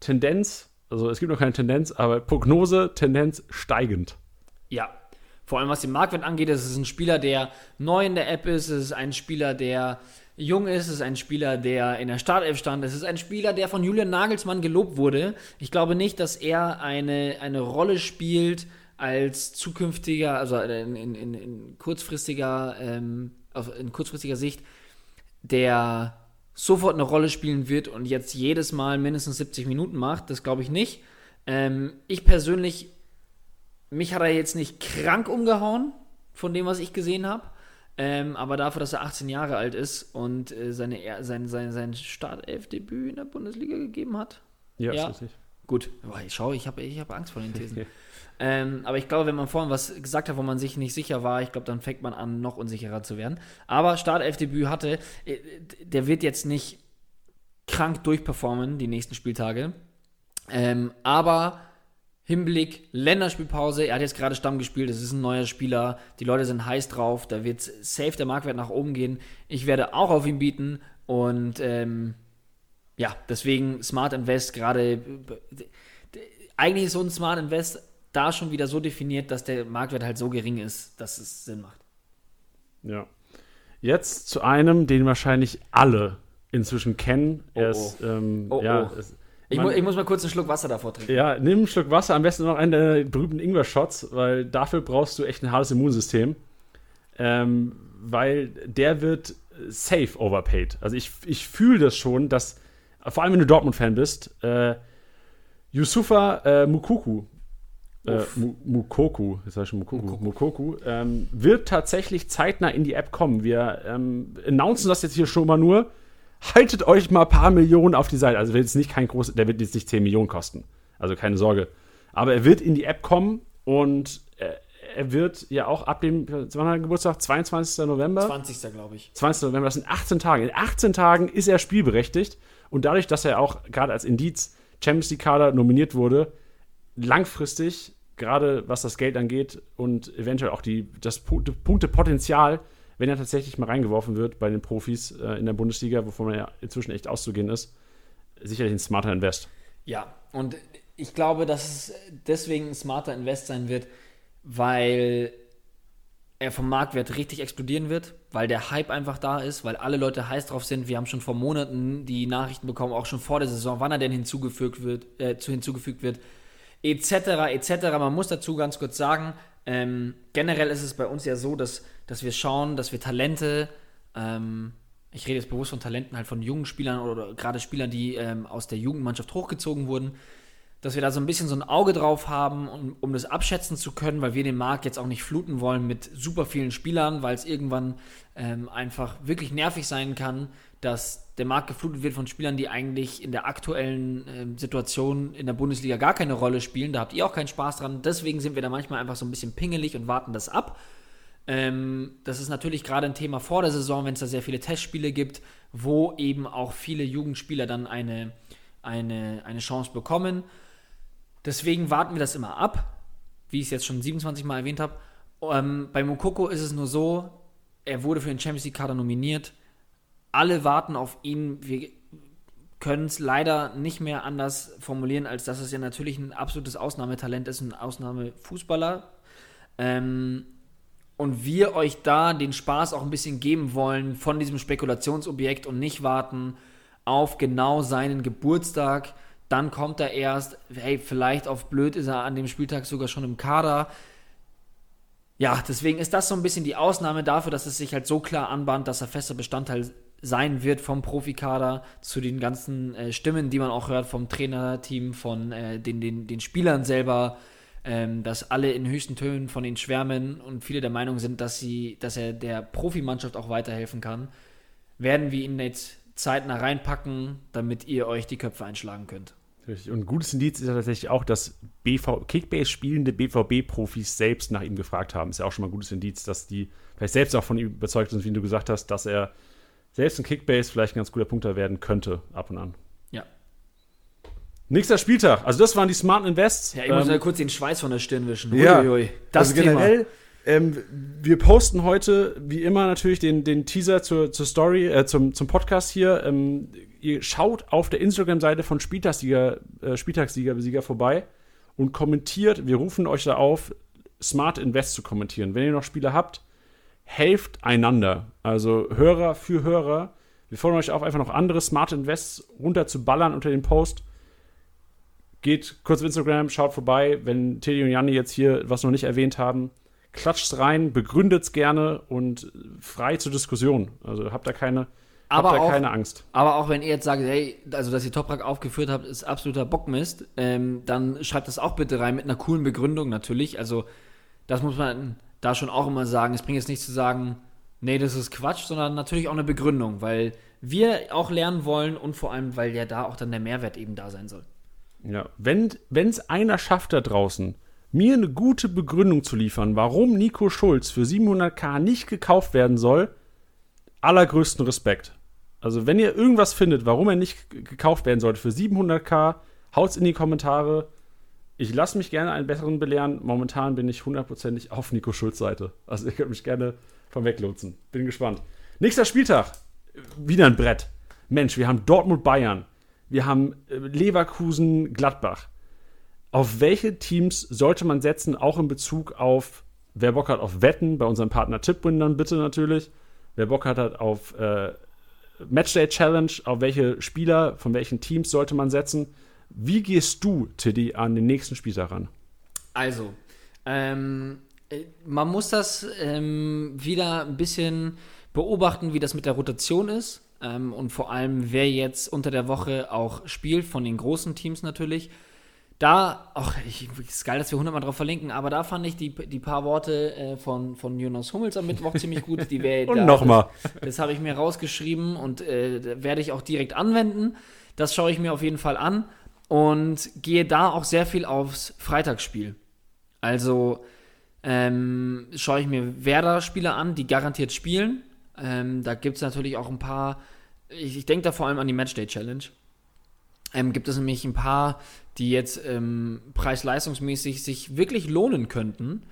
Tendenz, also es gibt noch keine Tendenz, aber Prognose, Tendenz steigend. Ja. Vor allem was den Marktwert angeht, es ist ein Spieler, der neu in der App ist, es ist ein Spieler, der jung ist, es ist ein Spieler, der in der Startelf stand, es ist ein Spieler, der von Julian Nagelsmann gelobt wurde. Ich glaube nicht, dass er eine, eine Rolle spielt als zukünftiger, also in, in, in, kurzfristiger, ähm, in kurzfristiger Sicht, der sofort eine Rolle spielen wird und jetzt jedes Mal mindestens 70 Minuten macht. Das glaube ich nicht. Ähm, ich persönlich, mich hat er jetzt nicht krank umgehauen von dem, was ich gesehen habe. Ähm, aber dafür, dass er 18 Jahre alt ist und äh, seine, sein, sein, sein Startelfdebüt in der Bundesliga gegeben hat. Ja, ja. richtig. Gut, Boah, ich schaue, ich habe ich hab Angst vor den Thesen. ähm, aber ich glaube, wenn man vorhin was gesagt hat, wo man sich nicht sicher war, ich glaube, dann fängt man an, noch unsicherer zu werden. Aber Startelfdebüt hatte, äh, der wird jetzt nicht krank durchperformen die nächsten Spieltage. Ähm, aber Hinblick Länderspielpause, er hat jetzt gerade Stamm gespielt, es ist ein neuer Spieler, die Leute sind heiß drauf, da wird safe der Marktwert nach oben gehen. Ich werde auch auf ihn bieten und ähm, ja, deswegen Smart Invest gerade, eigentlich ist so ein Smart Invest da schon wieder so definiert, dass der Marktwert halt so gering ist, dass es Sinn macht. Ja. Jetzt zu einem, den wahrscheinlich alle inzwischen kennen. Oh, er ist, oh. Ähm, oh, ja, oh. Ich, mu ich, muss mal kurz einen Schluck Wasser davor trinken. Ja, nimm einen Schluck Wasser, am besten noch einen der berühmten Ingwer-Shots, weil dafür brauchst du echt ein hartes Immunsystem. Ähm, weil der wird safe overpaid. Also ich, ich fühle das schon, dass, vor allem wenn du Dortmund-Fan bist, äh, Yusufa äh, Mukuku, äh, Mukoku, jetzt ich schon Mukoku, Mukoku, Mukoku ähm, wird tatsächlich zeitnah in die App kommen. Wir ähm, announcen das jetzt hier schon mal nur haltet euch mal ein paar Millionen auf die Seite. Also wird jetzt nicht kein groß, der wird jetzt nicht 10 Millionen kosten. Also keine Sorge. Aber er wird in die App kommen und er, er wird ja auch ab dem, wann Geburtstag? 22. November? 20. glaube ich. 20. November, das sind 18 Tage. In 18 Tagen ist er spielberechtigt und dadurch, dass er auch gerade als Indiz Champions League Kader nominiert wurde, langfristig, gerade was das Geld angeht und eventuell auch die, das Punktepotenzial wenn er tatsächlich mal reingeworfen wird bei den Profis äh, in der Bundesliga, wovon man ja inzwischen echt auszugehen ist, sicherlich ein smarter Invest. Ja, und ich glaube, dass es deswegen ein smarter Invest sein wird, weil er vom Marktwert richtig explodieren wird, weil der Hype einfach da ist, weil alle Leute heiß drauf sind. Wir haben schon vor Monaten die Nachrichten bekommen, auch schon vor der Saison, wann er denn hinzugefügt wird, äh, hinzugefügt wird, etc. etc. Man muss dazu ganz kurz sagen, ähm, generell ist es bei uns ja so, dass dass wir schauen, dass wir Talente, ähm, ich rede jetzt bewusst von Talenten, halt von jungen Spielern oder, gerade Spielern, die ähm, aus der Jugendmannschaft hochgezogen wurden, dass wir da so ein bisschen so ein Auge drauf haben, um, um das abschätzen zu können, weil wir den Markt jetzt auch nicht fluten wollen mit super vielen Spielern, weil es irgendwann ähm, einfach wirklich nervig sein kann, dass der Markt geflutet wird von Spielern, die eigentlich in der aktuellen ähm, Situation in der Bundesliga gar keine Rolle spielen. Da habt ihr auch keinen Spaß dran. Deswegen sind wir da manchmal einfach so ein bisschen pingelig und warten das ab. Ähm, das ist natürlich gerade ein Thema vor der Saison, wenn es da sehr viele Testspiele gibt, wo eben auch viele Jugendspieler dann eine, eine, eine Chance bekommen. Deswegen warten wir das immer ab, wie ich es jetzt schon 27 Mal erwähnt habe. Ähm, bei Mokoko ist es nur so, er wurde für den Champions League Kader nominiert. Alle warten auf ihn. Wir können es leider nicht mehr anders formulieren, als dass es ja natürlich ein absolutes Ausnahmetalent ist, ein Ausnahmefußballer. Ähm, und wir euch da den Spaß auch ein bisschen geben wollen von diesem Spekulationsobjekt und nicht warten auf genau seinen Geburtstag. Dann kommt er erst, hey, vielleicht auf blöd ist er an dem Spieltag sogar schon im Kader. Ja, deswegen ist das so ein bisschen die Ausnahme dafür, dass es sich halt so klar anbahnt, dass er fester Bestandteil sein wird vom Profikader zu den ganzen äh, Stimmen, die man auch hört vom Trainerteam, von äh, den, den, den Spielern selber ähm, dass alle in höchsten Tönen von ihn schwärmen und viele der Meinung sind, dass, sie, dass er der Profimannschaft auch weiterhelfen kann, werden wir ihn jetzt zeitnah reinpacken, damit ihr euch die Köpfe einschlagen könnt. Richtig. Und ein gutes Indiz ist ja tatsächlich auch, dass BV Kickbase spielende BVB-Profis selbst nach ihm gefragt haben. Ist ja auch schon mal ein gutes Indiz, dass die vielleicht selbst auch von ihm überzeugt sind, wie du gesagt hast, dass er selbst in Kickbase vielleicht ein ganz guter Punkter werden könnte, ab und an. Nächster Spieltag. Also das waren die smarten Invests. Ja, ich muss ähm, mal kurz den Schweiß von der Stirn wischen. Ja, Uiuiui. das also generell. Ähm, wir posten heute, wie immer, natürlich den, den Teaser zur, zur Story, äh, zum, zum Podcast hier. Ähm, ihr schaut auf der Instagram-Seite von Spieltagssieger, äh, Spieltagssieger Sieger vorbei und kommentiert. Wir rufen euch da auf, Smart Invest zu kommentieren. Wenn ihr noch Spiele habt, helft einander. Also Hörer für Hörer. Wir fordern euch auf, einfach noch andere Smart Invests runterzuballern unter den Post geht kurz auf Instagram, schaut vorbei. Wenn Teddy und Janni jetzt hier was noch nicht erwähnt haben, klatscht's rein, begründet's gerne und frei zur Diskussion. Also habt da keine, Aber habt da auch- keine Angst. Aber auch wenn ihr jetzt sagt, hey, also dass ihr Toprak aufgeführt habt, ist absoluter Bockmist, ähm, dann schreibt das auch bitte rein mit einer coolen Begründung natürlich. Also das muss man da schon auch immer sagen. Es bringt jetzt nicht zu sagen, nee, das ist Quatsch, sondern natürlich auch eine Begründung, weil wir auch lernen wollen und vor allem, weil ja da auch dann der Mehrwert eben da sein soll. Ja, wenn es einer schafft da draußen, mir eine gute Begründung zu liefern, warum Nico Schulz für 700k nicht gekauft werden soll, allergrößten Respekt. Also wenn ihr irgendwas findet, warum er nicht gekauft werden sollte für 700k, haut's in die Kommentare. Ich lasse mich gerne einen besseren belehren. Momentan bin ich hundertprozentig auf Nico Schulz Seite. Also ihr könnt mich gerne von weglotsen. Bin gespannt. Nächster Spieltag. Wieder ein Brett. Mensch, wir haben Dortmund Bayern. Wir haben äh, Leverkusen Gladbach. Auf welche Teams sollte man setzen, auch in Bezug auf, wer Bock hat auf Wetten, bei unserem Partner Tippwin dann bitte natürlich. Wer Bock hat, hat auf äh, Matchday Challenge, auf welche Spieler von welchen Teams sollte man setzen. Wie gehst du, Tiddy, an den nächsten Spieltag ran? Also, ähm, äh, man muss das ähm, wieder ein bisschen beobachten, wie das mit der Rotation ist. Ähm, und vor allem, wer jetzt unter der Woche auch spielt, von den großen Teams natürlich. Da, ach, ich, ist geil, dass wir hundertmal drauf verlinken, aber da fand ich die, die paar Worte äh, von, von Jonas Hummels am Mittwoch ziemlich gut. Die wär, Und da- nochmal. Das, das habe ich mir rausgeschrieben und äh, werde ich auch direkt anwenden. Das schaue ich mir auf jeden Fall an und gehe da auch sehr viel aufs Freitagsspiel. Also ähm, schaue ich mir Werder-Spieler an, die garantiert spielen. Ähm, da gibt es natürlich auch ein paar, ich, ich denke da vor allem an die Matchday-Challenge. Ähm, gibt es nämlich ein paar, die jetzt ähm, preis-leistungsmäßig sich wirklich lohnen könnten.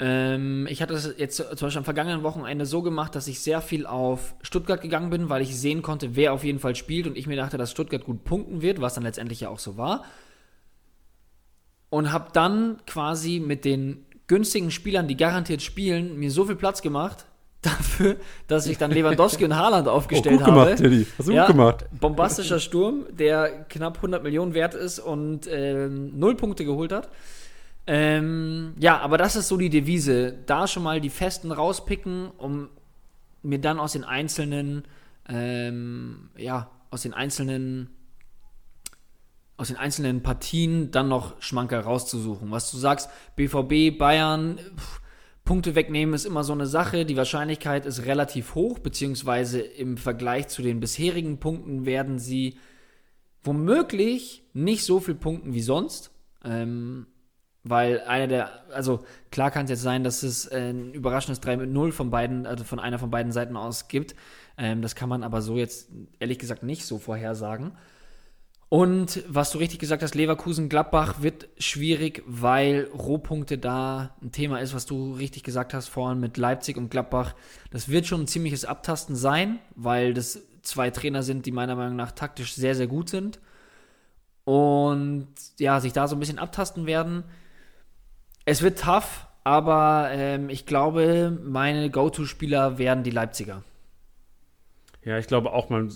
Ähm, ich hatte das jetzt zum Beispiel am vergangenen Wochenende so gemacht, dass ich sehr viel auf Stuttgart gegangen bin, weil ich sehen konnte, wer auf jeden Fall spielt und ich mir dachte, dass Stuttgart gut punkten wird, was dann letztendlich ja auch so war. Und habe dann quasi mit den günstigen Spielern, die garantiert spielen, mir so viel Platz gemacht dafür, dass ich dann Lewandowski und Haaland aufgestellt habe. Tiddy. Hast du Ja, gut gemacht. Bombastischer Sturm, der knapp 100 Millionen wert ist und ähm, null Punkte geholt hat. Ähm, ja, aber das ist so die Devise. Da schon mal die Festen rauspicken, um mir dann aus den einzelnen, ähm, ja, aus den einzelnen, aus den einzelnen Partien dann noch Schmankerl rauszusuchen. Was du sagst, BVB, Bayern, pff, Punkte wegnehmen ist immer so eine Sache. Die Wahrscheinlichkeit ist relativ hoch, beziehungsweise im Vergleich zu den bisherigen Punkten werden sie womöglich nicht so viel punkten wie sonst. Ähm, weil einer der, also klar kann es jetzt sein, dass es ein überraschendes 3 mit 0 von beiden, also von einer von beiden Seiten aus gibt. Ähm, das kann man aber so jetzt ehrlich gesagt nicht so vorhersagen. Und was du richtig gesagt hast, Leverkusen, Gladbach wird schwierig, weil Rohpunkte da ein Thema ist, was du richtig gesagt hast vorhin mit Leipzig und Gladbach. Das wird schon ein ziemliches Abtasten sein, weil das zwei Trainer sind, die meiner Meinung nach taktisch sehr, sehr gut sind. Und ja, sich da so ein bisschen abtasten werden. Es wird tough, aber ähm, ich glaube, meine Go-To-Spieler werden die Leipziger. Ja, ich glaube auch, man,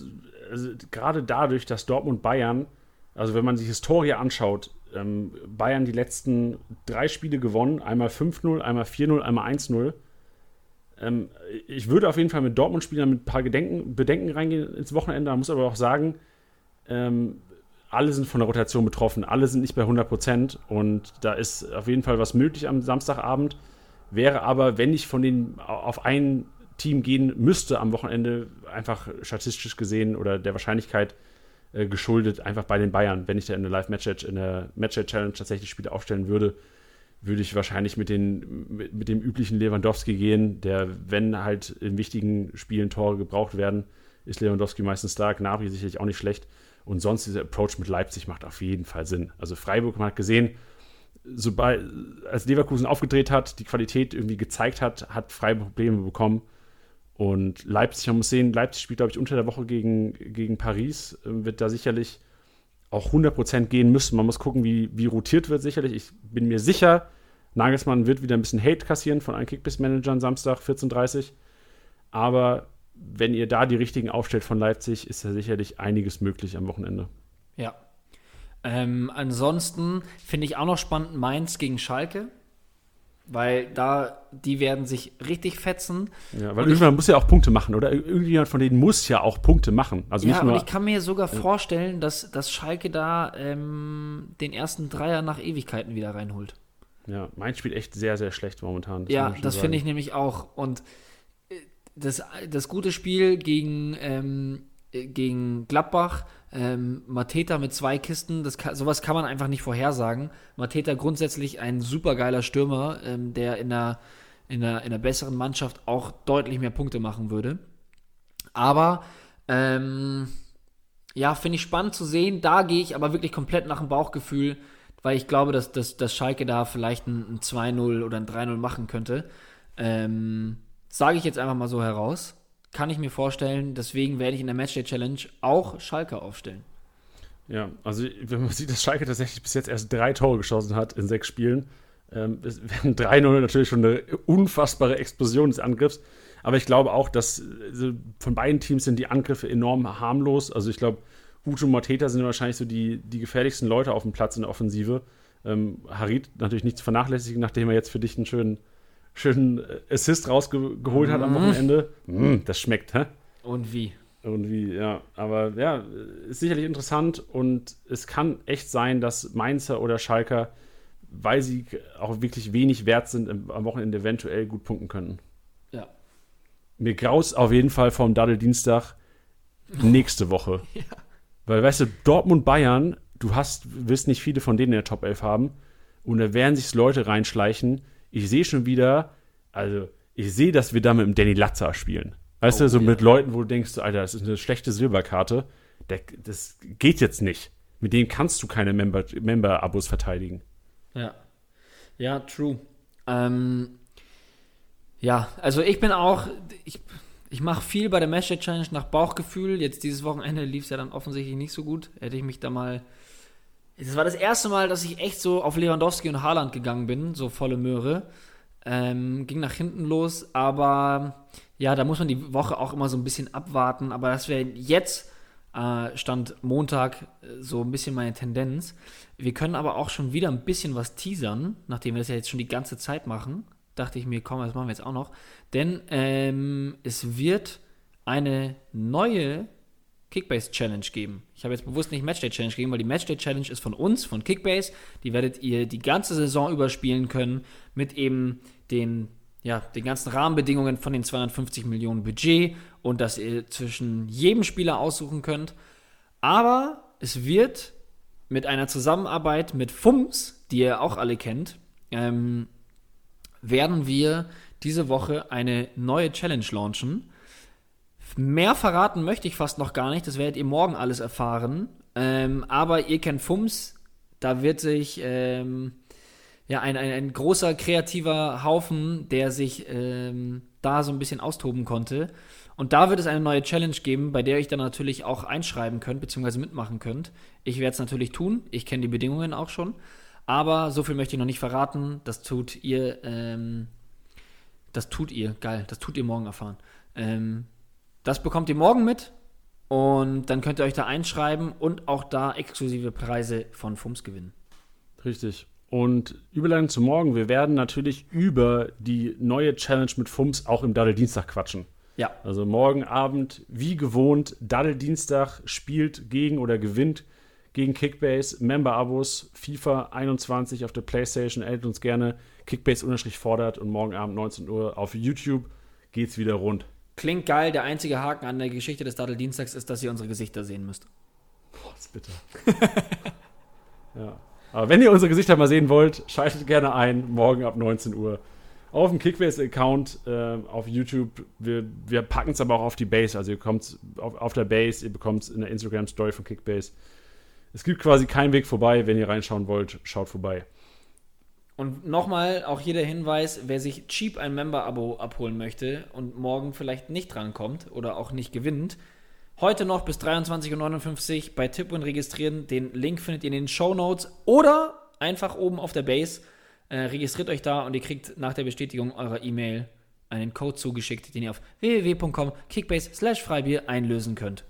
also gerade dadurch, dass Dortmund Bayern, also wenn man sich Historie anschaut, ähm, Bayern die letzten drei Spiele gewonnen, einmal 5-0, einmal 4-0, einmal 1-0. Ähm, ich würde auf jeden Fall mit Dortmund-Spielern mit ein paar Gedenken, Bedenken reingehen ins Wochenende. Man muss aber auch sagen, ähm, alle sind von der Rotation betroffen, alle sind nicht bei 100 Prozent und da ist auf jeden Fall was möglich am Samstagabend. Wäre aber, wenn ich von den auf ein Team gehen müsste am Wochenende, einfach statistisch gesehen oder der Wahrscheinlichkeit äh, geschuldet, einfach bei den Bayern. Wenn ich da in der Live-Match in der Match-Challenge tatsächlich Spiele aufstellen würde, würde ich wahrscheinlich mit, den, mit, mit dem üblichen Lewandowski gehen, der, wenn halt in wichtigen Spielen Tore gebraucht werden, ist Lewandowski meistens da, Gnabry sicherlich auch nicht schlecht. Und sonst dieser Approach mit Leipzig macht auf jeden Fall Sinn. Also Freiburg, man hat gesehen, sobald, als Leverkusen aufgedreht hat, die Qualität irgendwie gezeigt hat, hat Freiburg Probleme bekommen. Und Leipzig, man muss sehen, Leipzig spielt, glaube ich, unter der Woche gegen, gegen Paris, äh, wird da sicherlich auch 100% gehen müssen. Man muss gucken, wie, wie rotiert wird sicherlich. Ich bin mir sicher, Nagelsmann wird wieder ein bisschen Hate kassieren von allen Kickbiss-Managern Samstag 14.30 Aber wenn ihr da die richtigen aufstellt von Leipzig, ist da sicherlich einiges möglich am Wochenende. Ja. Ähm, ansonsten finde ich auch noch spannend Mainz gegen Schalke. Weil da, die werden sich richtig fetzen. Ja, weil irgendjemand muss ja auch Punkte machen, oder? Irgendjemand von denen muss ja auch Punkte machen. Also Ja, nicht und nur. ich kann mir sogar vorstellen, dass, dass Schalke da ähm, den ersten Dreier nach Ewigkeiten wieder reinholt. Ja, mein spielt echt sehr, sehr schlecht momentan. Ja, man schon das finde ich nämlich auch. Und äh, das, das gute Spiel gegen, ähm, äh, gegen Gladbach, ähm, Mateta mit zwei Kisten, das kann, sowas kann man einfach nicht vorhersagen. Mateta grundsätzlich ein supergeiler Stürmer, ähm, der in einer, in, einer, in einer besseren Mannschaft auch deutlich mehr Punkte machen würde. Aber ähm, ja, finde ich spannend zu sehen. Da gehe ich aber wirklich komplett nach dem Bauchgefühl, weil ich glaube, dass, dass, dass Schalke da vielleicht ein, ein 2-0 oder ein 3-0 machen könnte. Ähm, Sage ich jetzt einfach mal so heraus. Kann ich mir vorstellen. Deswegen werde ich in der Matchday Challenge auch Schalke aufstellen. Ja, also wenn man sieht, dass Schalke tatsächlich bis jetzt erst drei Tore geschossen hat in sechs Spielen, ähm, wären 3-0 natürlich schon eine unfassbare Explosion des Angriffs. Aber ich glaube auch, dass also von beiden Teams sind die Angriffe enorm harmlos. Also ich glaube, Uto und Mateta sind wahrscheinlich so die, die gefährlichsten Leute auf dem Platz in der Offensive. Ähm, Harit natürlich nicht zu vernachlässigen, nachdem er jetzt für dich einen schönen, schönen äh, Assist rausgeholt hat am Wochenende. Mm, das schmeckt, hä? Und wie? Irgendwie, ja. Aber ja, ist sicherlich interessant und es kann echt sein, dass Mainzer oder Schalker, weil sie auch wirklich wenig wert sind, am Wochenende eventuell gut punkten könnten. Ja. Mir graus auf jeden Fall vom Daddel-Dienstag nächste Woche. Weil, weißt du, Dortmund, Bayern, du hast, wirst nicht viele von denen in der Top 11 haben und da werden sich Leute reinschleichen. Ich sehe schon wieder, also ich sehe, dass wir da mit dem Danny Latzer spielen. Weißt Oh, du, so ja. mit Leuten, wo du denkst, Alter, das ist eine schlechte Silberkarte. Der, das geht jetzt nicht. Mit denen kannst du keine Member- Member-Abos verteidigen. Ja. Ja, true. Ähm, ja, also ich bin auch, ich, ich mache viel bei der Matchday Challenge nach Bauchgefühl. Jetzt dieses Wochenende lief es ja dann offensichtlich nicht so gut. Hätte ich mich da mal. Das war das erste Mal, dass ich echt so auf Lewandowski und Haaland gegangen bin, so volle Möhre. Ähm, ging nach hinten los, aber ja, da muss man die Woche auch immer so ein bisschen abwarten. Aber das wäre jetzt, äh, stand Montag, äh, so ein bisschen meine Tendenz. Wir können aber auch schon wieder ein bisschen was teasern, nachdem wir das ja jetzt schon die ganze Zeit machen. Dachte ich mir, komm, das machen wir jetzt auch noch. Denn ähm, es wird eine neue Kickbase Challenge geben. Ich habe jetzt bewusst nicht Matchday Challenge gegeben, weil die Matchday Challenge ist von uns, von Kickbase. Die werdet ihr die ganze Saison überspielen können mit eben den, ja, den ganzen Rahmenbedingungen von den 250 Millionen Budget und dass ihr zwischen jedem Spieler aussuchen könnt. Aber es wird mit einer Zusammenarbeit mit FUMS, die ihr auch alle kennt, ähm, werden wir diese Woche eine neue Challenge launchen. Mehr verraten möchte ich fast noch gar nicht, das werdet ihr morgen alles erfahren. Ähm, aber ihr kennt FUMS, da wird sich ähm, ja ein, ein, ein großer kreativer Haufen, der sich ähm, da so ein bisschen austoben konnte. Und da wird es eine neue Challenge geben, bei der euch dann natürlich auch einschreiben könnt, beziehungsweise mitmachen könnt. Ich werde es natürlich tun, ich kenne die Bedingungen auch schon. Aber so viel möchte ich noch nicht verraten. Das tut ihr, ähm, das tut ihr, geil, das tut ihr morgen erfahren. Das bekommt ihr morgen mit und dann könnt ihr euch da einschreiben und auch da exklusive Preise von FUMS gewinnen. Richtig. Und Überleitung zu morgen. Wir werden natürlich über die neue Challenge mit FUMS auch im Daddel-Dienstag quatschen. Ja, Also morgen Abend, wie gewohnt, Daddel-Dienstag spielt gegen oder gewinnt gegen Kickbase, Member-Abos, FIFA 21 auf der Playstation, eltet uns gerne, Kickbase-fordert und morgen Abend 19 Uhr auf YouTube geht's wieder rund. Klingt geil. Der einzige Haken an der Geschichte des Datteldienstags ist, dass ihr unsere Gesichter sehen müsst. Boah, ist bitter. ja. Aber wenn ihr unsere Gesichter mal sehen wollt, schaltet gerne ein, morgen ab 19 Uhr. Auf dem Kickbase-Account äh, auf YouTube. Wir, wir packen es aber auch auf die Base. Also ihr kommt auf, auf der Base, ihr bekommt es in der Instagram-Story von Kickbase. Es gibt quasi keinen Weg vorbei. Wenn ihr reinschauen wollt, schaut vorbei. Und nochmal auch hier der Hinweis, wer sich cheap ein Member-Abo abholen möchte und morgen vielleicht nicht drankommt oder auch nicht gewinnt, heute noch bis 23.59 Uhr bei Tipwin registrieren. Den Link findet ihr in den Show Notes oder einfach oben auf der Base. Äh, registriert euch da und ihr kriegt nach der Bestätigung eurer E-Mail einen Code zugeschickt, den ihr auf www.com kickbase Freibier einlösen könnt.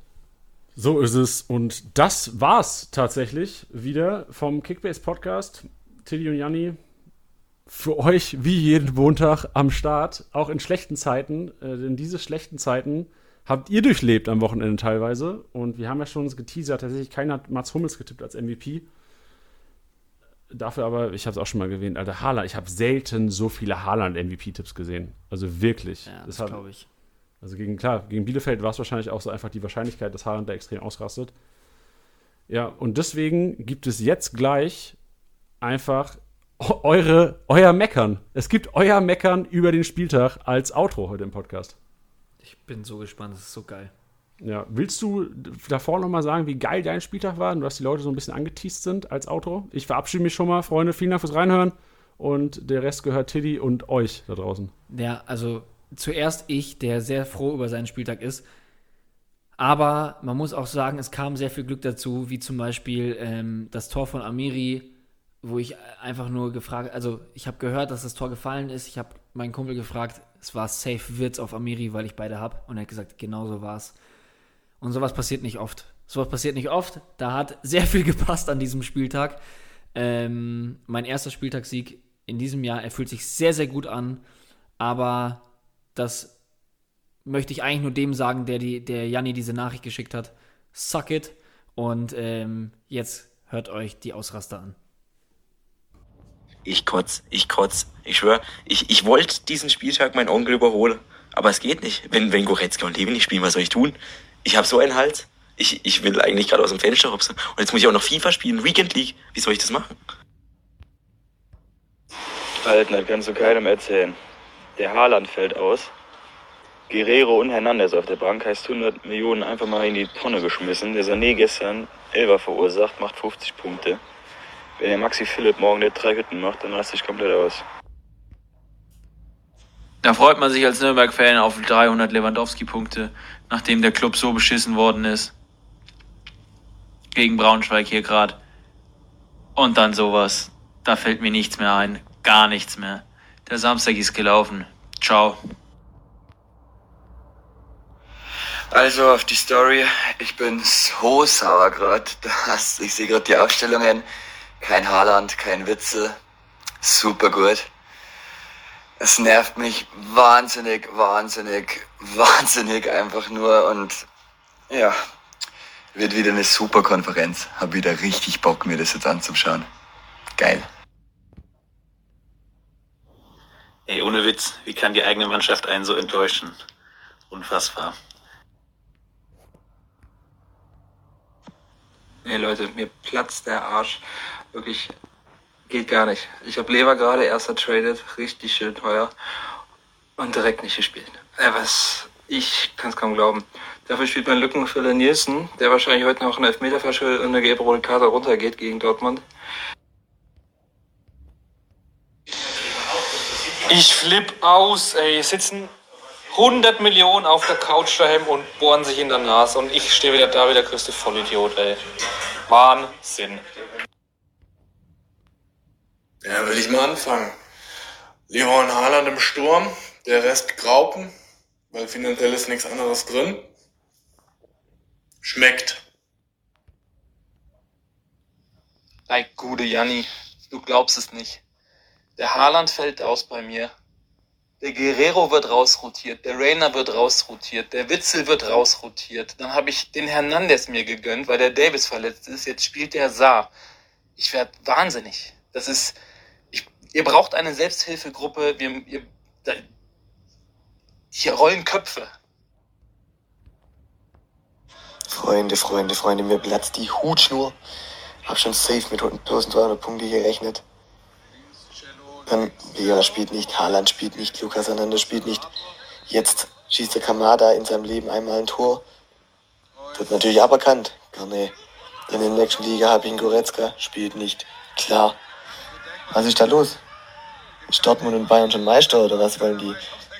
So ist es. Und das war's tatsächlich wieder vom Kickbase Podcast. Tilly und Janni, für euch wie jeden Montag am Start, auch in schlechten Zeiten. Äh, denn diese schlechten Zeiten habt ihr durchlebt am Wochenende teilweise. Und wir haben ja schon geteasert, tatsächlich keiner hat Mats Hummels getippt als MVP. Dafür aber, ich habe es auch schon mal erwähnt, Alter, Haaland, ich habe selten so viele Haaland-MVP-Tipps gesehen. Also wirklich. Ja, das, das glaube ich. Also gegen, klar, gegen Bielefeld war es wahrscheinlich auch so einfach die Wahrscheinlichkeit, dass Haaland da extrem ausrastet. Ja, und deswegen gibt es jetzt gleich einfach eure, euer Meckern. Es gibt euer Meckern über den Spieltag als Outro heute im Podcast. Ich bin so gespannt, das ist so geil. Ja, willst du davor nochmal sagen, wie geil dein Spieltag war und dass die Leute so ein bisschen angeteased sind als Outro? Ich verabschiede mich schon mal, Freunde. Vielen Dank fürs Reinhören und der Rest gehört Tiddy und euch da draußen. Ja, also zuerst ich, der sehr froh über seinen Spieltag ist. Aber man muss auch sagen, es kam sehr viel Glück dazu, wie zum Beispiel ähm, das Tor von Amiri, wo ich einfach nur gefragt, also ich habe gehört, dass das Tor gefallen ist. Ich habe meinen Kumpel gefragt, es war safe Witz auf Amiri, weil ich beide habe. Und er hat gesagt, genau so war es. Und sowas passiert nicht oft. Sowas passiert nicht oft. Da hat sehr viel gepasst an diesem Spieltag. Ähm, mein erster Spieltagssieg in diesem Jahr, er fühlt sich sehr, sehr gut an. Aber das möchte ich eigentlich nur dem sagen, der, die, der Janni diese Nachricht geschickt hat. Suck it. Und ähm, jetzt hört euch die Ausraster an. Ich kotz, ich kotz. Ich schwör, ich, ich wollte diesen Spieltag meinen Onkel überholen. Aber es geht nicht. Wenn, wenn Goretzka und Levi nicht spielen, was soll ich tun? Ich habe so einen Hals. Ich, ich will eigentlich gerade aus dem Fenster hopsen. Und jetzt muss ich auch noch FIFA spielen, Weekend League. Wie soll ich das machen? Alter, das kannst du keinem erzählen. Der Haaland fällt aus. Guerrero und Hernandez auf der Bank heißt 100 Millionen einfach mal in die Tonne geschmissen. Der Sané gestern Elfer verursacht, macht 50 Punkte. Wenn der Maxi Philipp morgen der drei Hütten macht, dann raste ich komplett aus. Da freut man sich als Nürnberg-Fan auf 300 Lewandowski-Punkte, nachdem der Club so beschissen worden ist. Gegen Braunschweig hier gerade. Und dann sowas. Da fällt mir nichts mehr ein. Gar nichts mehr. Der Samstag ist gelaufen. Ciao. Also auf die Story. Ich bin so sauer gerade. Ich sehe gerade die Aufstellungen. Kein Haaland, kein Witzel. Super gut. Es nervt mich wahnsinnig, wahnsinnig, wahnsinnig einfach nur und ja, wird wieder eine super Konferenz. Hab wieder richtig Bock, mir das jetzt anzuschauen. Geil. Ey, ohne Witz, wie kann die eigene Mannschaft einen so enttäuschen? Unfassbar. Nee, Leute, mir platzt der Arsch. Wirklich, geht gar nicht. Ich habe Lever gerade erst ertradet, richtig schön teuer. Und direkt nicht gespielt. Äh, was, ich kann es kaum glauben. Dafür spielt mein Lückenfüller Nielsen, der wahrscheinlich heute noch einen Elfmeter verschuldet und eine gelbe rote Karte runtergeht gegen Dortmund. Ich flipp aus, ey. Sitzen 100 Millionen auf der Couch daheim und bohren sich in der Nase. Und ich stehe wieder da wie der größte Vollidiot, ey. Wahnsinn. Ja, will ich mal anfangen. Leroy Haaland im Sturm, der Rest Graupen, weil finanziell ist nichts anderes drin. Schmeckt. Ey, gute Janni, du glaubst es nicht. Der Haaland fällt aus bei mir. Der Guerrero wird rausrotiert, der Rainer wird rausrotiert, der Witzel wird rausrotiert. Dann habe ich den Hernandez mir gegönnt, weil der Davis verletzt ist. Jetzt spielt der Saar. Ich werde wahnsinnig. Das ist, ich, ihr braucht eine Selbsthilfegruppe. Wir, ihr, da, hier rollen Köpfe. Freunde, Freunde, Freunde, mir platzt die Hutschnur. Hab schon safe mit 1300 Punkte gerechnet. Dann Vieira spielt nicht, Haaland spielt nicht, Lukas Hernandez spielt nicht. Jetzt schießt der Kamada in seinem Leben einmal ein Tor. Wird natürlich aberkannt. Gerne. In der nächsten Liga habe ich einen Goretzka, spielt nicht. Klar. Was ist da los? Ist Dortmund und Bayern schon Meister oder was wollen die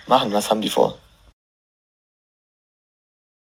machen? Was haben die vor?